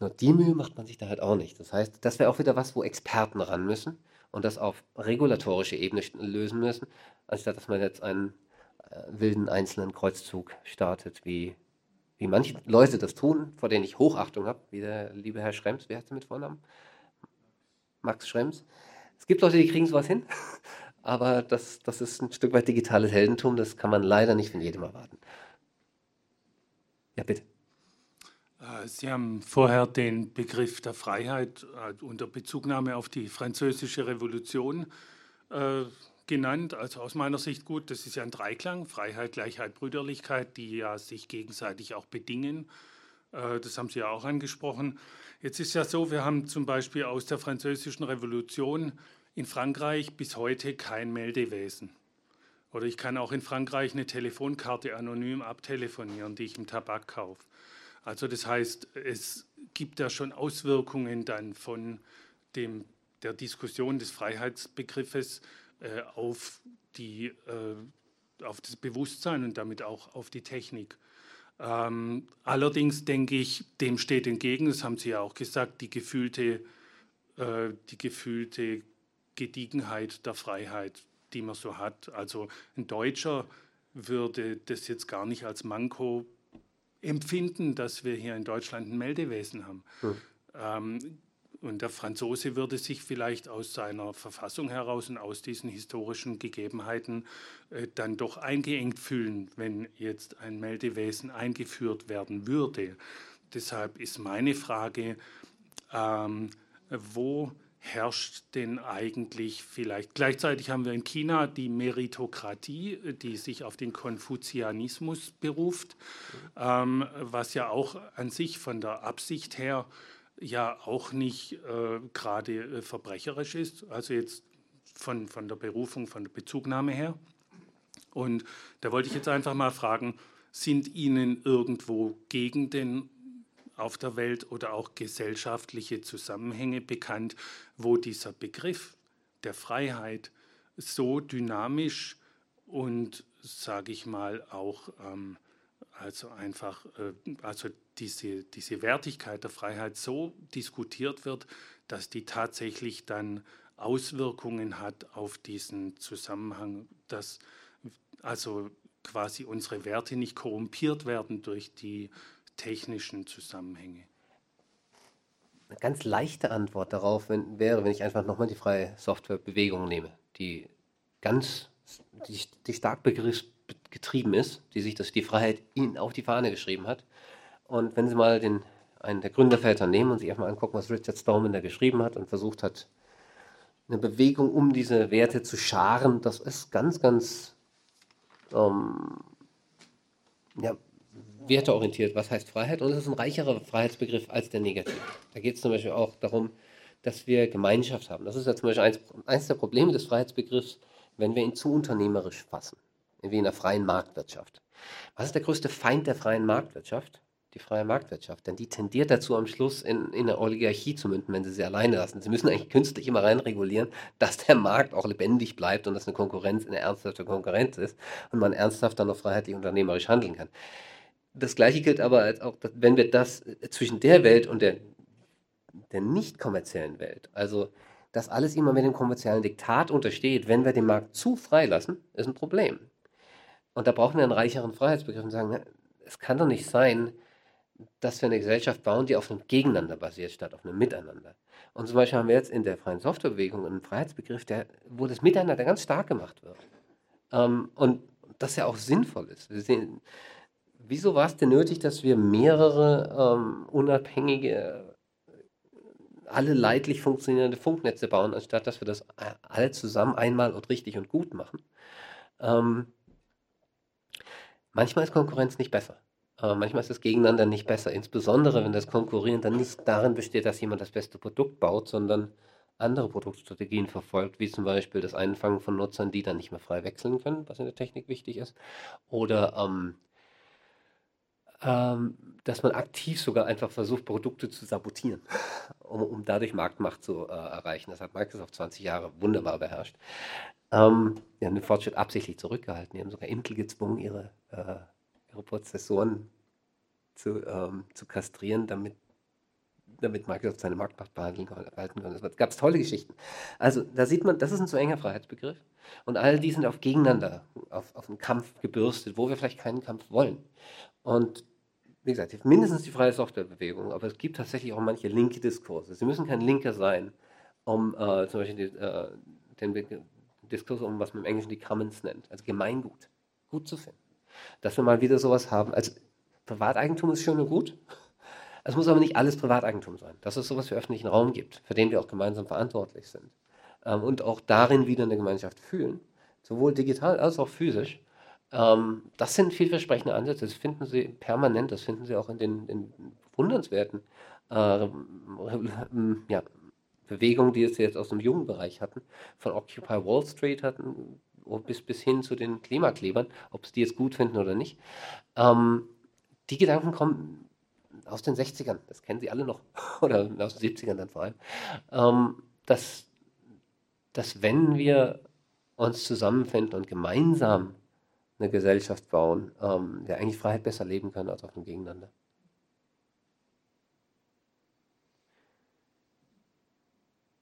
Nur die Mühe macht man sich da halt auch nicht. Das heißt, das wäre auch wieder was, wo Experten ran müssen und das auf regulatorische Ebene lösen müssen, anstatt dass man jetzt einen äh, wilden einzelnen Kreuzzug startet, wie, wie manche Leute das tun, vor denen ich Hochachtung habe, wie der liebe Herr Schrems, wie heißt er mit Vornamen? Max Schrems. Es gibt Leute, die kriegen sowas hin. aber das, das ist ein Stück weit digitales Heldentum, das kann man leider nicht von jedem erwarten. Ja, bitte. Äh, Sie haben vorher den Begriff der Freiheit äh, unter Bezugnahme auf die französische Revolution äh, genannt. Also aus meiner Sicht gut, das ist ja ein Dreiklang, Freiheit, Gleichheit, Brüderlichkeit, die ja sich gegenseitig auch bedingen. Äh, das haben Sie ja auch angesprochen. Jetzt ist ja so, wir haben zum Beispiel aus der französischen Revolution in Frankreich bis heute kein Meldewesen. Oder ich kann auch in Frankreich eine Telefonkarte anonym abtelefonieren, die ich im Tabak kaufe. Also das heißt, es gibt ja schon Auswirkungen dann von dem, der Diskussion des Freiheitsbegriffes äh, auf, die, äh, auf das Bewusstsein und damit auch auf die Technik. Ähm, allerdings denke ich, dem steht entgegen, das haben Sie ja auch gesagt, die gefühlte, äh, die gefühlte Gediegenheit der Freiheit, die man so hat. Also ein Deutscher würde das jetzt gar nicht als Manko empfinden, dass wir hier in Deutschland ein Meldewesen haben. Hm. Ähm, und der Franzose würde sich vielleicht aus seiner Verfassung heraus und aus diesen historischen Gegebenheiten äh, dann doch eingeengt fühlen, wenn jetzt ein Meldewesen eingeführt werden würde. Deshalb ist meine Frage, ähm, wo herrscht denn eigentlich vielleicht? Gleichzeitig haben wir in China die Meritokratie, die sich auf den Konfuzianismus beruft, ähm, was ja auch an sich von der Absicht her ja auch nicht äh, gerade äh, verbrecherisch ist, also jetzt von, von der Berufung, von der Bezugnahme her. Und da wollte ich jetzt einfach mal fragen, sind Ihnen irgendwo Gegenden auf der Welt oder auch gesellschaftliche Zusammenhänge bekannt, wo dieser Begriff der Freiheit so dynamisch und, sage ich mal, auch ähm, also einfach, äh, also diese, diese Wertigkeit der Freiheit so diskutiert wird, dass die tatsächlich dann Auswirkungen hat auf diesen Zusammenhang, dass also quasi unsere Werte nicht korrumpiert werden durch die technischen Zusammenhänge. Eine ganz leichte Antwort darauf wenn, wäre, wenn ich einfach nochmal die freie Softwarebewegung nehme, die ganz, die, die stark begriffsgetrieben ist, die sich das, die Freiheit ihnen auf die Fahne geschrieben hat. Und wenn Sie mal den, einen der Gründerväter nehmen und sich einfach mal angucken, was Richard Stallman da geschrieben hat und versucht hat, eine Bewegung um diese Werte zu scharen, das ist ganz, ganz ähm, ja, werteorientiert, was heißt Freiheit. Und es ist ein reicherer Freiheitsbegriff als der negative. Da geht es zum Beispiel auch darum, dass wir Gemeinschaft haben. Das ist ja zum Beispiel eins, eins der Probleme des Freiheitsbegriffs, wenn wir ihn zu unternehmerisch fassen, wie in der freien Marktwirtschaft. Was ist der größte Feind der freien Marktwirtschaft? Die freie Marktwirtschaft. Denn die tendiert dazu, am Schluss in, in eine Oligarchie zu münden, wenn sie sie alleine lassen. Sie müssen eigentlich künstlich immer reinregulieren, dass der Markt auch lebendig bleibt und dass eine Konkurrenz eine ernsthafte Konkurrenz ist und man ernsthaft dann noch freiheitlich unternehmerisch handeln kann das Gleiche gilt aber als auch, wenn wir das äh, zwischen der Welt und der, der nicht kommerziellen Welt, also dass alles immer mit dem kommerziellen Diktat untersteht, wenn wir den Markt zu frei lassen, ist ein Problem. Und da brauchen wir einen reicheren Freiheitsbegriff und sagen, es kann doch nicht sein, dass wir eine Gesellschaft bauen, die auf einem Gegeneinander basiert, statt auf einem Miteinander. Und zum Beispiel haben wir jetzt in der freien Softwarebewegung einen Freiheitsbegriff, der, wo das Miteinander ganz stark gemacht wird. Ähm, und das ja auch sinnvoll ist. Wir sehen, wieso war es denn nötig, dass wir mehrere ähm, unabhängige, alle leidlich funktionierende Funknetze bauen, anstatt dass wir das alle zusammen einmal und richtig und gut machen? Ähm, manchmal ist Konkurrenz nicht besser. Aber manchmal ist das Gegeneinander nicht besser, insbesondere wenn das Konkurrieren dann nicht darin besteht, dass jemand das beste Produkt baut, sondern andere Produktstrategien verfolgt, wie zum Beispiel das Einfangen von Nutzern, die dann nicht mehr frei wechseln können, was in der Technik wichtig ist, oder ähm, ähm, dass man aktiv sogar einfach versucht, Produkte zu sabotieren, um, um dadurch Marktmacht zu äh, erreichen. Das hat Microsoft 20 Jahre wunderbar beherrscht. Ähm, die haben den Fortschritt absichtlich zurückgehalten. Die haben sogar Intel gezwungen, ihre, äh, ihre Prozessoren zu, ähm, zu kastrieren, damit, damit Microsoft seine Marktmacht behalten konnte. Es gab tolle Geschichten. Also da sieht man, das ist ein zu enger Freiheitsbegriff. Und all die sind auf Gegeneinander, auf, auf einen Kampf gebürstet, wo wir vielleicht keinen Kampf wollen. Und wie gesagt, mindestens die freie Softwarebewegung, aber es gibt tatsächlich auch manche linke Diskurse. Sie müssen kein Linker sein, um äh, zum Beispiel die, äh, den, Diskurs um, was man im Englischen die Commons nennt, also Gemeingut, gut zu finden. Dass wir mal wieder sowas haben. Also Privateigentum ist schön und gut. Es muss aber nicht alles Privateigentum sein. Dass es sowas wie öffentlichen Raum gibt, für den wir auch gemeinsam verantwortlich sind. Ähm, und auch darin wieder eine Gemeinschaft fühlen, sowohl digital als auch physisch. Ähm, das sind vielversprechende Ansätze. Das finden Sie permanent, das finden Sie auch in den in wundernswerten äh, ja, Bewegungen, die es jetzt aus dem jungen Bereich hatten, von Occupy Wall Street hatten, bis, bis hin zu den Klimaklebern, ob sie die jetzt gut finden oder nicht. Ähm, die Gedanken kommen aus den 60ern, das kennen Sie alle noch, oder aus den 70ern dann vor allem, ähm, dass, dass wenn wir uns zusammenfinden und gemeinsam eine Gesellschaft bauen, ähm, wir eigentlich Freiheit besser leben können als auf dem Gegeneinander.